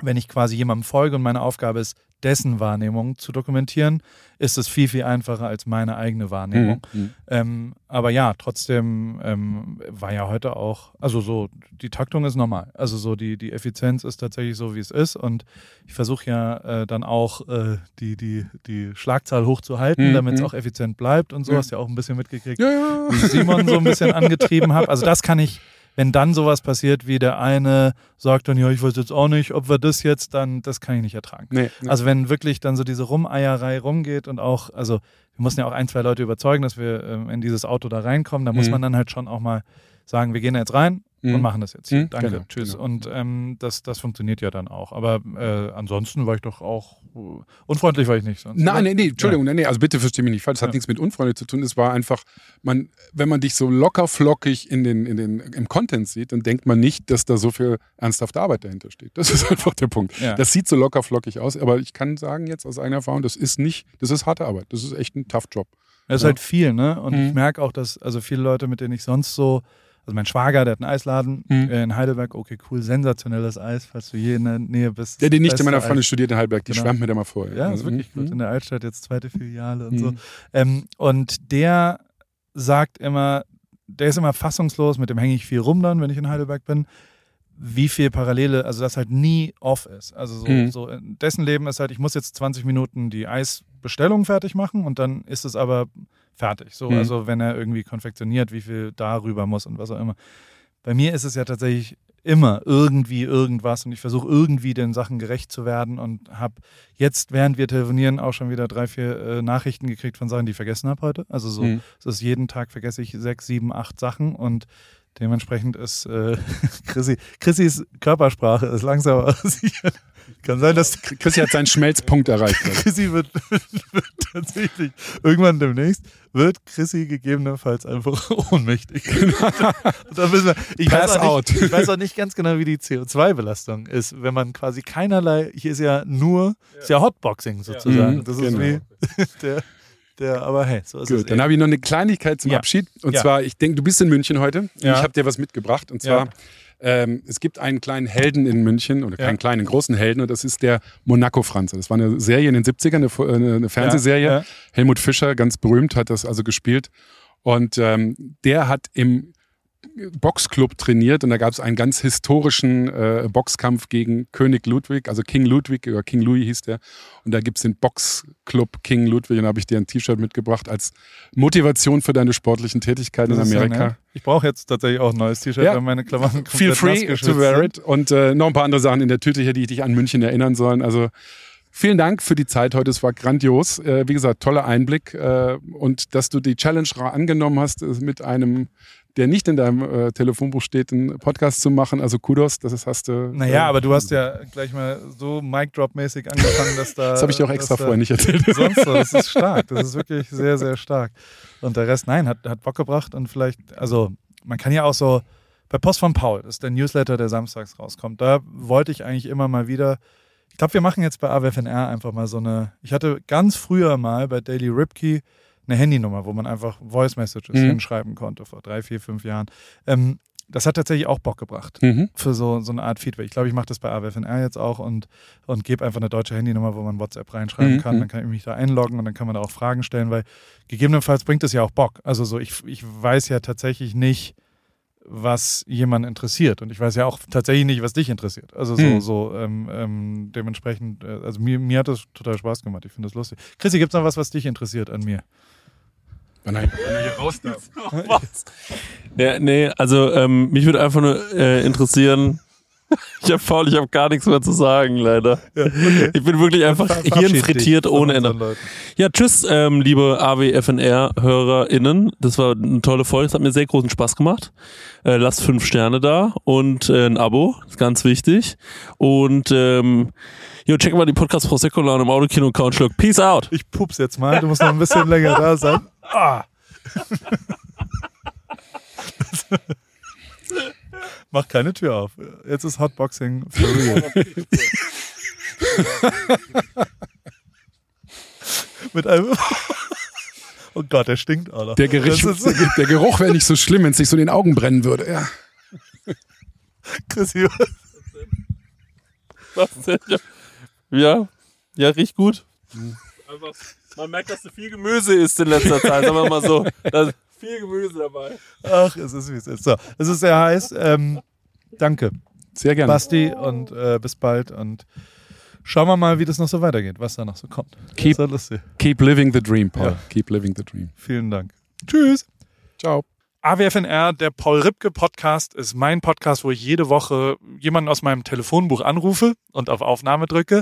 wenn ich quasi jemandem folge und meine Aufgabe ist, dessen Wahrnehmung zu dokumentieren, ist es viel, viel einfacher als meine eigene Wahrnehmung. Mhm. Ähm, aber ja, trotzdem ähm, war ja heute auch, also so, die Taktung ist normal. Also so, die, die Effizienz ist tatsächlich so, wie es ist. Und ich versuche ja äh, dann auch äh, die, die, die Schlagzahl hochzuhalten, Mhm, damit es mhm. auch effizient bleibt und so. Ja. Hast ja auch ein bisschen mitgekriegt, Ja, ja. wie ich Simon so ein bisschen angetrieben habe. Also das kann ich, wenn dann sowas passiert, wie der eine sagt dann, ja, ich weiß jetzt auch nicht, ob wir das jetzt, dann, das kann ich nicht ertragen. Nee, nee. Also wenn wirklich dann so diese Rumeierei rumgeht und auch, also wir mussten ja auch ein, zwei Leute überzeugen, dass wir ähm, in dieses Auto da reinkommen, da muss Mhm. man dann halt schon auch mal sagen, wir gehen da jetzt rein Mhm. und machen das jetzt. Mhm, Danke, genau, tschüss. genau. Und ähm, das, das funktioniert ja dann auch. Aber äh, ansonsten war ich doch auch, äh, unfreundlich war ich nicht sonst. Nein, oder? nee, Entschuldigung, nee, nee, also bitte versteh mich nicht falsch, das hat Ja. nichts mit unfreundlich zu tun. Es war einfach, man, wenn man dich so locker flockig in den, in den, im Content sieht, dann denkt man nicht, dass da so viel ernsthafte Arbeit dahinter steht. Das ist einfach der Punkt. Ja. Das sieht so locker flockig aus, aber ich kann sagen jetzt aus eigener Erfahrung, das ist nicht, das ist harte Arbeit. Das ist echt ein tough Job. Das ist Ja. halt viel, ne? Und ich Mhm. merke auch, dass also viele Leute, mit denen ich sonst so, also mein Schwager, der hat einen Eisladen Mhm. äh, in Heidelberg, okay, cool, sensationelles Eis, falls du je in der Nähe bist. Der, die Nichte Beste meiner. Freundin studiert in Heidelberg, die Genau. schwärmt mir da mal vor. Ja, ist wirklich Mhm. gut. In der Altstadt jetzt zweite Filiale und Mhm. so. Ähm, und der sagt immer, der ist immer fassungslos, mit dem hänge ich viel rum dann, wenn ich in Heidelberg bin, wie viel Parallele, also das halt nie off ist. Also so, Mhm. so in dessen Leben ist halt, ich muss jetzt 20 Minuten die Eisbestellung fertig machen und dann ist es aber fertig. So, Mhm. also wenn er irgendwie konfektioniert, wie viel darüber muss und was auch immer. Bei mir ist es ja tatsächlich immer irgendwie irgendwas und ich versuche irgendwie den Sachen gerecht zu werden und habe jetzt, während wir telefonieren, auch schon wieder drei, vier äh, Nachrichten gekriegt von Sachen, die ich vergessen habe heute. Also so, Mhm. es ist jeden Tag vergesse ich sechs, sieben, acht Sachen und dementsprechend ist äh, Chrissy, Chrissys Körpersprache ist langsam aber sicher. Kann sein, dass Chrissy hat seinen Schmelzpunkt erreicht. Chrissy wird, wird tatsächlich irgendwann demnächst wird Chrissy gegebenenfalls einfach ohnmächtig. Müssen wir, ich, Pass weiß auch out. nicht, ich weiß auch nicht ganz genau, wie die CO2-Belastung ist, wenn man quasi keinerlei, hier ist ja nur, ist ja Hotboxing sozusagen. Mhm, das ist genau. wie der, der, aber hey, so ist es. Gut, dann eben. habe ich noch eine Kleinigkeit zum Ja. Abschied. Und Ja. zwar, ich denke, du bist in München heute. Ja. Ich habe dir was mitgebracht. Und zwar, Ja. ähm, es gibt einen kleinen Helden in München, oder Ja. keinen kleinen, großen Helden. Und das ist der Monaco-Franze. Das war eine Serie in den 70ern, eine, äh, eine, Fernsehserie. Ja, ja. Helmut Fischer, ganz berühmt, hat das also gespielt. Und ähm, der hat im Boxclub trainiert und da gab es einen ganz historischen äh, Boxkampf gegen König Ludwig, also King Ludwig oder King Louis hieß der. Und da gibt es den Boxclub King Ludwig und da habe ich dir ein T-Shirt mitgebracht als Motivation für deine sportlichen Tätigkeiten in ist ja Amerika. nett. Ich brauche jetzt tatsächlich auch ein neues T-Shirt, Ja. weil meine Klamotten Feel komplett free nassgeschwitzt to wear it. Und äh, noch ein paar andere Sachen in der Tüte hier, die dich an München erinnern sollen. Also vielen Dank für die Zeit heute. Es war grandios. Äh, wie gesagt, toller Einblick. Äh, und dass du die Challenge angenommen hast, äh, mit einem, der nicht in deinem äh, Telefonbuch steht, einen Podcast zu machen. Also Kudos, das hast du. Naja, äh, aber du hast ja gleich mal so Mic-Drop-mäßig angefangen, dass da. Das habe ich dir auch extra vorher nicht erzählt. Sonst so, das ist stark. Das ist wirklich sehr, sehr stark. Und der Rest, nein, hat, hat Bock gebracht und vielleicht, also man kann ja auch so, bei Post von Paul, ist der Newsletter, der samstags rauskommt, da wollte ich eigentlich immer mal wieder, ich glaube, wir machen jetzt bei AWFNR einfach mal so eine, ich hatte ganz früher mal bei Daily Ripkey eine Handynummer, wo man einfach Voice Messages Mhm. hinschreiben konnte, vor drei, vier, fünf Jahren. Ähm, das hat tatsächlich auch Bock gebracht Mhm. für so, so eine Art Feedback. Ich glaube, ich mache das bei AWFNR jetzt auch und, und gebe einfach eine deutsche Handynummer, wo man WhatsApp reinschreiben Mhm, kann. mhm. Dann kann ich mich da einloggen und dann kann man da auch Fragen stellen, weil gegebenenfalls bringt es ja auch Bock. Also so, ich, ich weiß ja tatsächlich nicht, was jemand interessiert. Und ich weiß ja auch tatsächlich nicht, was dich interessiert. Also so, Hm. so ähm, ähm, dementsprechend, äh, also mir, mir hat das total Spaß gemacht. Ich finde das lustig. Chrissy, gibt es noch was, was dich interessiert an mir? Wann er, wann er hier raus darf. Was? Ja, nee, also ähm, mich würde einfach nur äh, interessieren. Ich habe faul, ich habe gar nichts mehr zu sagen, leider. Ich bin wirklich einfach Ver- verabschied Hirn dich frittiert von ohne Ende. Ja, tschüss, ähm, liebe AWFNR-HörerInnen. Das war eine tolle Folge, es hat mir sehr großen Spaß gemacht. Äh, lasst fünf Sterne da und äh, ein Abo, ist ganz wichtig. Und ähm, jo, check mal die Podcast Prosecco im Autokino und Couchlook. Peace out! Ich pups jetzt mal, du musst noch ein bisschen länger da sein. Ah. Mach keine Tür auf. Jetzt ist Hotboxing for real. Mit einem. Oh Gott, der stinkt noch. Der, ist- der, der Geruch wäre nicht so schlimm, wenn es nicht so in den Augen brennen würde. Ja. Chrissy, Was denn? Ja, ja, ja riecht gut. Einfach, man merkt, dass du viel Gemüse isst in letzter Zeit, sagen wir mal so. Da ist viel Gemüse dabei. Ach, es ist wie es ist. So, es ist sehr heiß. Ähm, danke, Sehr gerne. Basti, und äh, bis bald. Und schauen wir mal, wie das noch so weitergeht, was da noch so kommt. Keep-. Keep living the dream, Paul. Ja. Keep living the dream. Vielen Dank. Tschüss. Ciao. AWFNR, der Paul Ripke Podcast, ist mein Podcast, wo ich jede Woche jemanden aus meinem Telefonbuch anrufe und auf Aufnahme drücke.